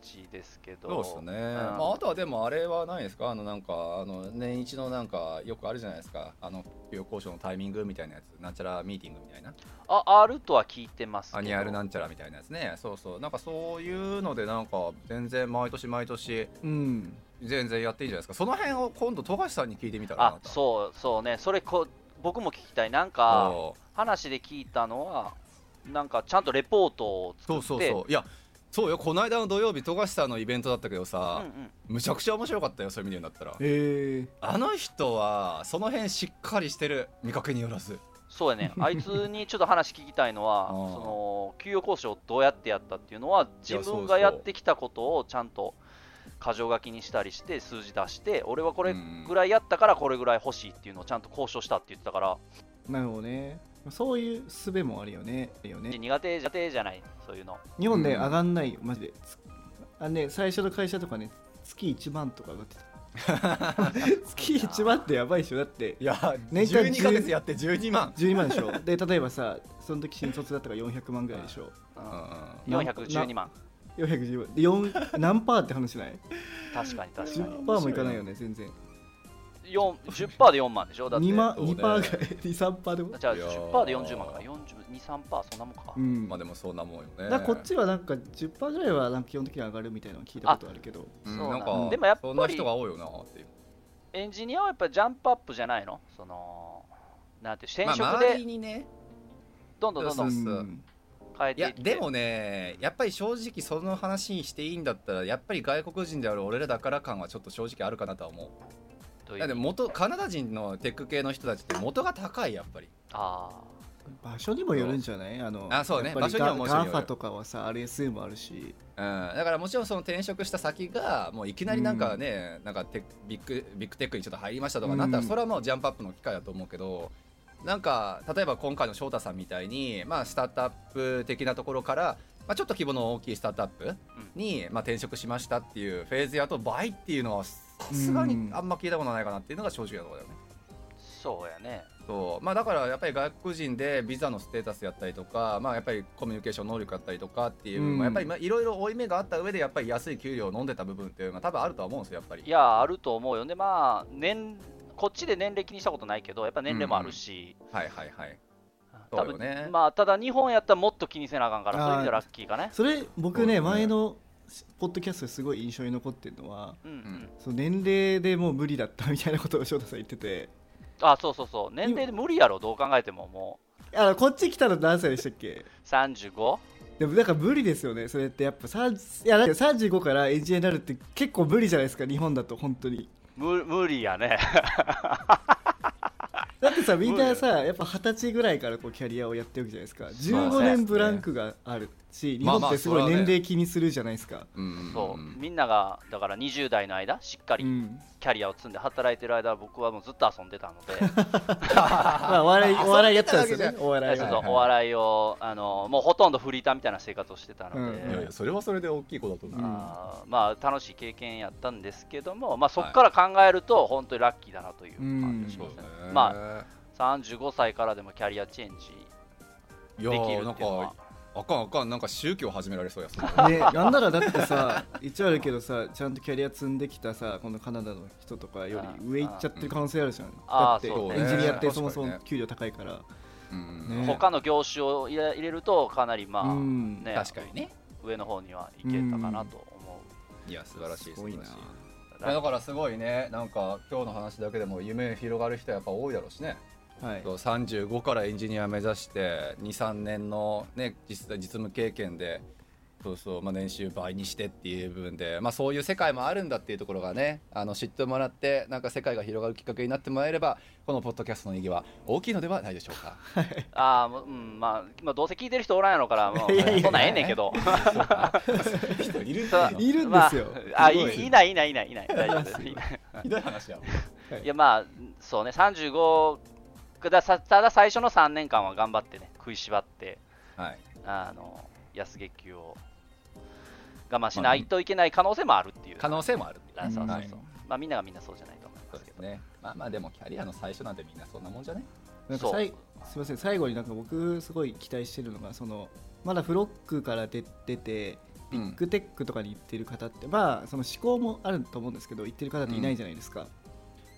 じですけど。そうですね、ん。まあ、あとはでもあれはないですか？あのなんかあの年一のなんかよくあるじゃないですか。あの給与交渉のタイミングみたいなやつ。なんちゃらミーティングみたいな。ああるとは聞いてますけど。 annua l なんちゃらみたいなやつね。そうそう。なんかそういうのでなんか全然毎年毎年うん。全然やっていいじゃないですか。その辺を今度富樫さんに聞いてみたらあそうそうね。それこ僕も聞きたい。なんか話で聞いたのはなんかちゃんとレポートを作って。そうそうそう。いやそうよこの間の土曜日富樫さんのイベントだったけどうんさ、うん。むちゃくちゃ面白かったよそれ見るんだったら。え。あの人はその辺しっかりしてる見かけによらず。そうやね。[LAUGHS] あいつにちょっと話聞きたいのは [LAUGHS] その給与交渉をどうやってやったっていうのは自分がやってきたことをちゃんと箇条書きにしたりして数字出して俺はこれぐらいやったからこれぐらい欲しいっていうのをちゃんと交渉したって言ってたからー、なるほどね。そういう術もあるよね苦手苦手じゃないそういうの。日本ね、うん。上がんないよマジで。つあね最初の会社とかね月1万とか上がってた。[LAUGHS] 月1万ってやばいでしょだって。いや年間12ヶ月やって12万。12万でしょ。で例えばさその時新卒だったから400万ぐらいでしょ。うん412万。410万。で4何パーって話ない？確かに確かに。10パーもいかないよね全然4 10%で4万でしょ？だって。2万そうね。2パーぐらい23パーでも？じゃあいやー。10%で40万か。423%そんなもんか、うん。まあでもそんなもんよね。だからこっちはなんか10%ぐらいはなんか基本的に上がるみたいなの聞いたことあるけど。うん。そうなんなんかでもやっぱりそんな人が多いよなっていう。エンジニアはやっぱりジャンプアップじゃないの？そのなんて転まあ職周りでにね。どんどんどんどそうんそう。い変えていって。やでもねやっぱり正直その話にしていいんだったらやっぱり外国人である俺らだから感はちょっと正直あるかなとは思うという。だって元カナダ人のテック系の人たちって元が高いやっぱり。あ場所にもよるんじゃない？あのあそうね。場所にももちろんよる。 GAFA とかはさ RSA もあるし。うん、だからもちろんその転職した先がもういきなりなんかね、なんかテビッグビッグテックにちょっと入りましたとかうんなったらそれはもうジャンプアップの機会だと思うけどなんか例えば今回の翔太さんみたいに、まあ、スタートアップ的なところから、まあ、ちょっと規模の大きいスタートアップに、まあ、転職しましたっていうフェーズやと倍っていうのはさすがにあんま聞いたことないかなっていうのが正直なところだよね。そうやね。そう。まあ、だからやっぱり外国人でビザのステータスやったりとか、まあ、やっぱりコミュニケーション能力やったりとかっていう、うん。まあ、やっぱりまあいろいろ負い目があった上でやっぱり安い給料を飲んでた部分っていうのが多分あるとは思うんですよやっぱり。いやあると思うよ。ねまあ年こっちで年齢気にしたことないけどやっぱ年齢もあるし、はいはいはい。多分ねまあただ日本やったらもっと気にせなあかんからそういう意味ではラッキーかね。それ僕ね。前のポッドキャストですごい印象に残ってるのはうん。うんその年齢でもう無理だったみたいなことを翔太さん言ってて。あそうそうそう。年齢で無理やろどう考えてももあのこっち来たの何歳でしたっけ？う 35? でもなんか無理ですよねそれってやっぱ。3いやか35からエンジニアになるって結構無理じゃないですか日本だと本当に。無無理やね。[LAUGHS] だってさみんなさやっぱ二十歳ぐらいからこうキャリアをやってるわけじゃないですか。15年ブランクがあるし日本ってすごい年齢気にするじゃないですか、う。んそうみんながだから20代の間しっかりうん。キャリアを積んで働いてる間僕はもうずっと遊んでたので。[LAUGHS] ま笑い [LAUGHS] お笑いやってたんですよね。お笑いそうはそうお笑いをあのもうほとんどフリーターみたいな生活をしてたので、うん。いやいやそれはそれで大きい子だと思う、まあ楽しい経験やったんですけども、まあ、そこから考えると本当にラッキーだなという感じしますね、まあ35歳からでもキャリアチェンジできるっていうのは。かあかんあかんなんか宗教始められそうや。それね、なんならだってさ [LAUGHS] 一応あるけどさちゃんとキャリア積んできたさこのカナダの人とかより上行っちゃってる可能性あるじゃん、あだってそうね。エンジニアってそもそも給料高いから、うん。ね。他の業種を入れ入れるとかなりまあ、うん。ね確かにね。上の方にはいけたかなと思いや素晴らしいすごいな。素晴らだからすごいねなんか今日の話だけでも夢広がる人やっぱ多いだろうしねはい。そう35からエンジニア目指して23年の、ね、実実務経験でそうそう、まあ、年収倍にしてっていう部分で、まあ、そういう世界もあるんだっていうところがねあの知ってもらってなんか世界が広がるきっかけになってもらえればこのポッドキャストの意義は大きいのではないでしょうか。ああもううんまあ、まあどうせ聞いてる人おらんやろから [LAUGHS] もういやいやそんなんええねんけど。人いる [LAUGHS] んですよ、まあ、あいいない。いないいないいない。大丈夫です。いないひどい話やい。やまあそうね35ださただ最初の3年間は頑張ってね食いしばってはい。あの安月給を我慢しないといけない可能性もあるっていう、可能性もあるあそうそうそう、はい。まあみんながみんなそうじゃないと思いまけど。そうですすね。まあまあでもキャリアの最初なんてみんなそんなもんじゃね？そう。なんかさいすみません最後になんか僕すごい期待してるのがそのまだフロックから出出てビッグテックとかに行ってる方って、まあその思考もあると思うんですけど行ってる方っていないじゃないですか、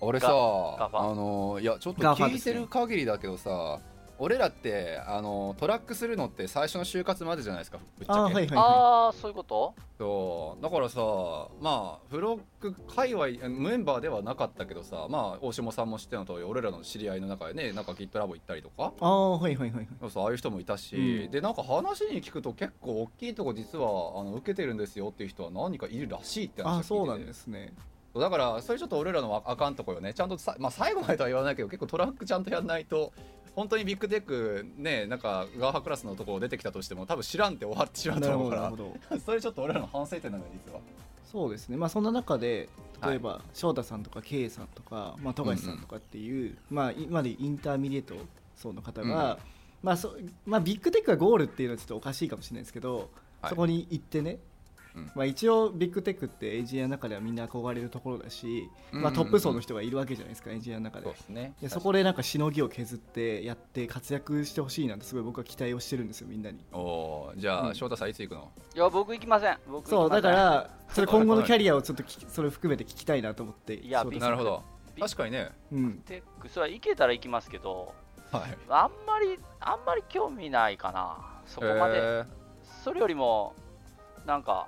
俺さあのいやちょっと聞いてる限りだけどさ俺らってあのトラックするのって最初の就活までじゃないですかぶっちゃけ。ああはいはいはああそういうこと？そう。だからさまあフロック界隈メンバーではなかったけどさまあ大下さんも知っての通り俺らの知り合いの中でねなんか GitLab 行ったりとか。いああはいはいはいはい。そうそうああいう人もいたし、うん。でなんか話に聞くと結構大きいとこ実はあの受けてるんですよっていう人は何かいるらしいって話を聞いてあそうなんですねだからそれちょっと俺らのあかんとこよね。ちゃんとさ、まあ、最後までとは言わないけど結構トラックちゃんとやんないと本当にビッグテックねなんか GAFA クラスのところ出てきたとしても多分知らんって終わってしまうなると思うから [LAUGHS] それちょっと俺らの反省点なのよ実は。そうですね。まあそんな中で例えば、翔太さんとか K さんとか、まあ、富樫さんとかっていう、まあ今で intermediate層の方が、まあそまあ、ビッグテックがゴールっていうのはちょっとおかしいかもしれないですけど、はい。そこに行ってね、うん。まあ、一応ビッグテックってエンジニアの中ではみんな憧れるところだし、まあ、トップ層の人がいるわけじゃないですかエンジニアの中で。そうですね。でそこでなんかしのぎを削ってやって活躍してほしいなってすごい僕は期待をしてるんですよみんなに。おーじゃあ、うん。翔太さんいつ行くの？いや僕行きません。僕そうだ行きません。からそれ今後のキャリアをちょっとそれ含めて聞きたいなと思っていやなるほど。ビ確かにね。うん。テックそれは行けたら行きますけどはい。あんまりあんまり興味ないかなそこまで、えそれよりもなんか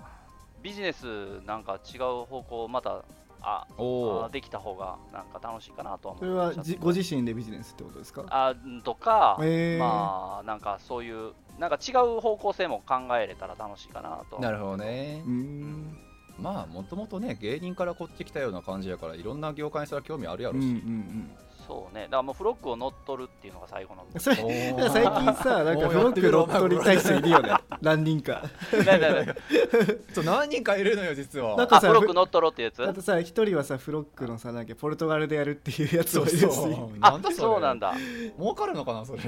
ビジネスなんか違う方向またあー、おできた方がなんか楽しいかなとは思それはご自身でビジネスってことですか？あんとか、へー。まあなんかそういうなんか違う方向性も考えれたら楽しいかなとなるほどね。うーん。まあもともとね芸人からこっち来たような感じやからいろんな業界にそれは興味あるやうんうんうろし、んそうね。だからもうフロックを乗っ取るっていうのが最後の最近さ [LAUGHS] なんかフロック乗っ取りたい人いるよね。何人か。[LAUGHS] [LAUGHS] 何人かいるのよ実は。なんかさあフロック乗っ取ろうってやつ？あとさ一人はさフロックのさなんかポルトガルでやるっていうやつそうもいるし。そうあなんだそうなんだ。儲かるのかなそれ。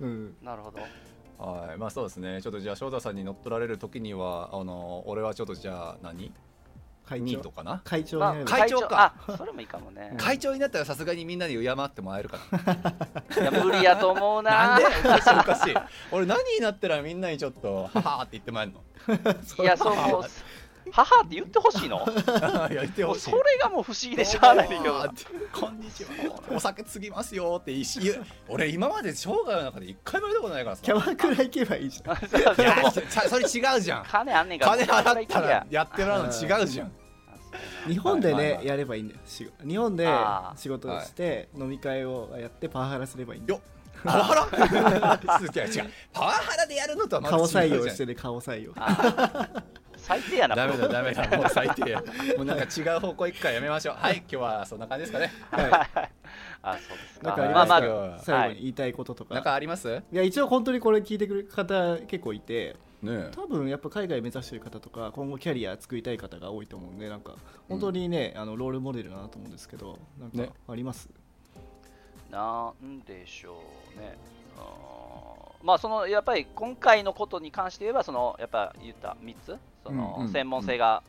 うん。なるほど。はい。まあそうですね。ちょっとじゃあ翔太さんに乗っ取られる時にはあの俺はちょっとじゃあ何？ニートかな。会長にまあなれば会長。かあそれもいいかもね。会長になったらさすがにみんなに敬ってもらえるかな。いや無理やと思うな。なんで？おかしいおかしい。俺何になったらみんなにちょっとははーって言ってもらえるの？[LAUGHS] いやそうもう母って言ってほしいの？[LAUGHS] いや言ってほしい。それがもう不思議でしゃあないけど。こんにちは。お酒継ぎますよっていいし言う。俺今まで生涯の中で一回も言ったことないからさ。キャバクラ行けばいいじゃん。それ違うじゃん。金あんねんから金払ったらややってもらうの違うじゃん。日本ではいはいはいねやればいいんだよ。仕事。日本で仕事をして飲み会をやってパワハラすればいいんだよ。パワハラ？[LAUGHS] 違う違う。パワハラでやるのとはまた違う顔じゃん。採用してね顔採用。あ最低やな。ダメだダメだ。[LAUGHS] もう最低や。もうなんか違う方向行くからやめましょう。はい今日はそんな感じですかね。はい。あそうですか。なんかありまあまあ最後に言いたいこととか、なんかあります？ねいや一応本当にこれ聞いてくれる方結構いてえ多分やっぱ海外目指してる方とか今後キャリア作りたい方が多いと思うんでなんか本当にね、あのロールモデルだなと思うんですけどなんね。かあります、なんでしょうね。あーまあそのやっぱり今回のことに関して言えばそのやっぱ言った3つその専門性が、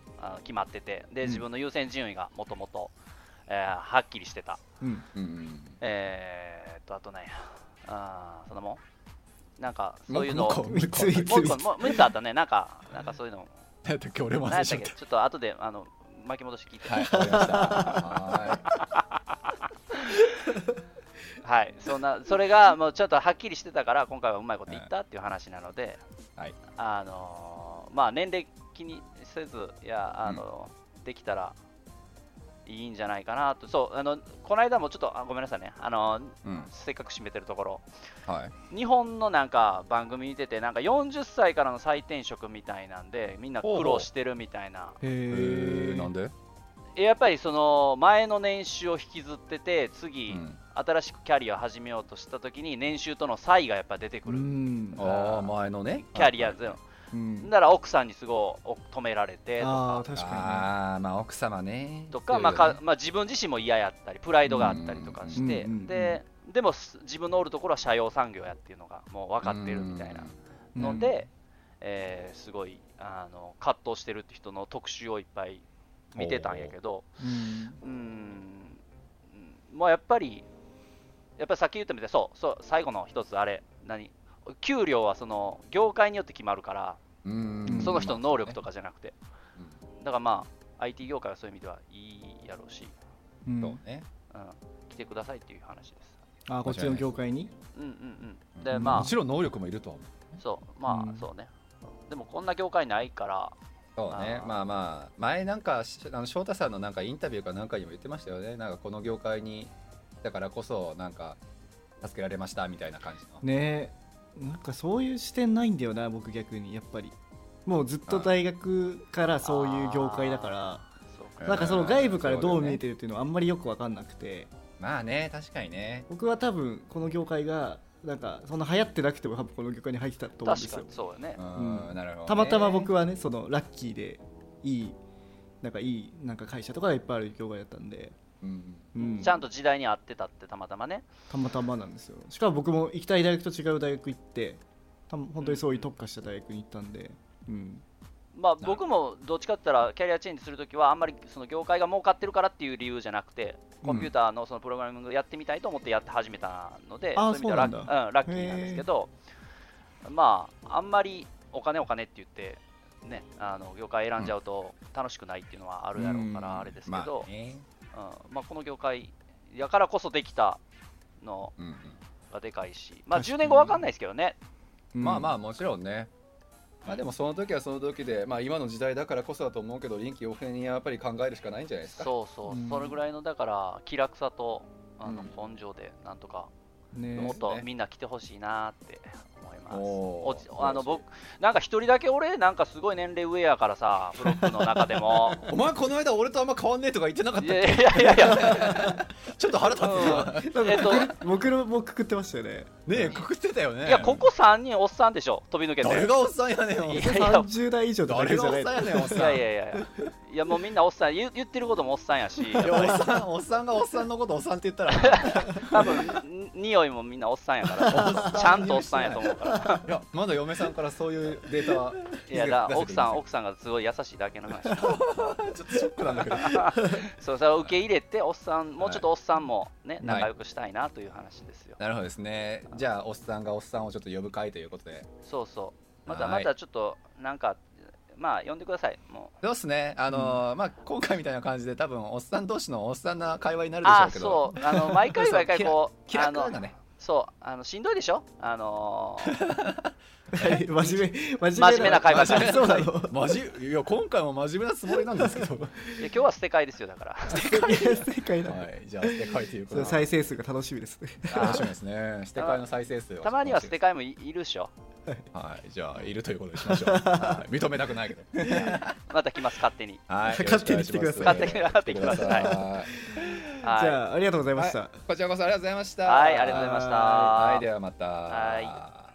決まっててでうん。自分の優先順位がもともとはっきりしてた。うん。うんうんえー、っとあとねあーそんなもん。なんかそういうのもうもう一個もう3つあったね。なんかなんかそういうの何だっけ俺もちゃっったちょっと後であの巻き戻し聞いて。た。はい [LAUGHS] ははい、そんな [LAUGHS] それがもうちょっとはっきりしてたから今回はうまいこと言ったっていう話なので、はい。あのーまあ年齢気にせずいやあの、できたらいいんじゃないかなと。そうあのこの間もちょっとあごめんなさいね。あのいうん。せっかく締めてるところ。はい。日本のなんか番組見ててなんか40歳からの再転職みたいなんでみんな苦労してるみたいな。へなんで？えやっぱりその前の年収を引きずっててう次、ん新しくキャリアを始めようとした時に年収との差異がやっぱ出てくうる、ん。ああ前のね。キャリアゼロ。うん。なら奥さんにすごい止められてとか。ああ確かああまあ奥様ね。とか、まあかまあ、自分自身も嫌やったりプライドがあったりとかして、うん。うん。うん。うんででもす自分のおるところは社用産業やっていうのがもう分かってるみたいなにので、えーすごいあの葛藤してるって人の特集をいっぱい見てたんやけどうん。うん。まあやっぱりやっぱりさっき言ったみたいにそうそう最後の一つあれ何？給料はその業界によって決まるから、うん。その人の能力とかじゃなくて、うん。だからまあ IT 業界はそういう意味ではいいやろうし、うん。そうね。うん、来てくださいっていう話です。あーこっちの業界に？うんうんうん。でまもちろん能力もいるとは思う。あそう。まあ、うん。そうね。でもこんな業界ないから。そうね。まあまあ前なんかしあの翔太さんのなんかインタビューかなんかにも言ってましたよね。なんかこの業界にだからこそなんか助けられましたみたいな感じの、ねえなんかそういう視点ないんだよな僕逆にやっぱり。もうずっと大学からそういう業界だから。なんかその外部からどう見えてるっていうのはあんまりよく分かんなくて。まあね確かにね。僕は多分この業界がなんかそんな流行ってなくても多分この業界に入ってたと思うんです確かよにそうよね。うん、うんなるほど、ね、たまたま僕はねそのラッキーでいいなんかいいなんか会社とかがいっぱいある業界だったんで、うんうん、ちゃんと時代に合ってたってたまたまね。たまたまなんですよ。しかも僕も行きたい大学と違う大学行ってた本当にそういう特化した大学に行ったんで、うん、まあ僕もどっちかって言ったらキャリアチェンジするときはあんまりその業界が儲かってるからっていう理由じゃなくてコンピューターのそのプログラミングやってみたいと思ってやって始めたので、そういう意味ではラッ,、そうなんうん、ラッキーなんですけどまああんまりお金お金って言ってねあの業界選んじゃうと楽しくないっていうのはあるやろうかうん。らあれですけまど、あねうん。まあ、この業界やからこそできたのうんうん。がでかいし、まあ、10確かに。年後わかんないですけどね、まあまああもちろんね。まあでもその時はその時でまあ今の時代だからこそだと思うけど臨機応変にやっぱり考えるしかないんじゃないですか。そうそう、うん。それぐらいのだから気楽さとあのうん。根性でなんとかねもっとみんな来てほしいなって思います。おあの僕なんか一人だけ俺なんかすごい年齢上やからさブロックの中でも。[LAUGHS] お前この間俺とあんま変わんねえとか言ってなかっいたっやいやいやいや。け [LAUGHS] ちょっと腹立つなえっと僕のもくくってましたよね。ねえくくってたよね。いやここ3人おっさんでしょ飛び抜けて。誰がおっさんやねんいやいや30代以上誰けじゃないがおっさんやねんおっいさん。やいやいやいやいやもうみんなおっさん。言う言ってることもおっさんやし。いやおっさんおっさんがおっさんのことおっさんって言ったら。[LAUGHS] 多分ん匂いもみんなおっさんやから。ちゃんとおっさんやと思うからいやまだ嫁さんからそういうデータはいやだ奥さん奥さんがすごい優しいだけの話。ちょっとショックなんだけどそうそれを受け入れておっさんもうちょっとおっさんもね、い。仲良くしたいなという話ですよ、なるほどですね。じゃあおっさんがおっさんをちょっと呼ぶ会ということで。そうそう。またはい。またちょっとなんかまあ呼んでください。もそうっすね。あのーまあ今回みたいな感じで多分おっさん同士のおっさんな会話になるうでしょああうけど。そう。あの毎回毎回こう [LAUGHS] 気楽なねそうあのしんどいでしょ？あのー。[LAUGHS] 真面目真真面目な会話。真面目そうなの。マジいや今回も真面目なつもりなんですけど。はいや今日は捨て替えですよだから。正解だ、いじゃあ捨て替えということ再生数が楽しみです。ね楽しみですね。捨て替えの再生数をたまには捨て替えもいいるでしょ。はいじゃあいるということにしましょう、はい、認めたくないけど。[LAUGHS] また来ます勝手に。はい勝手に来てください。勝手に勝手に来てください。ははいじゃあありがとうございました、い。こちらこそありがとうございました。はいありがとうございました。はいはいではまた。はい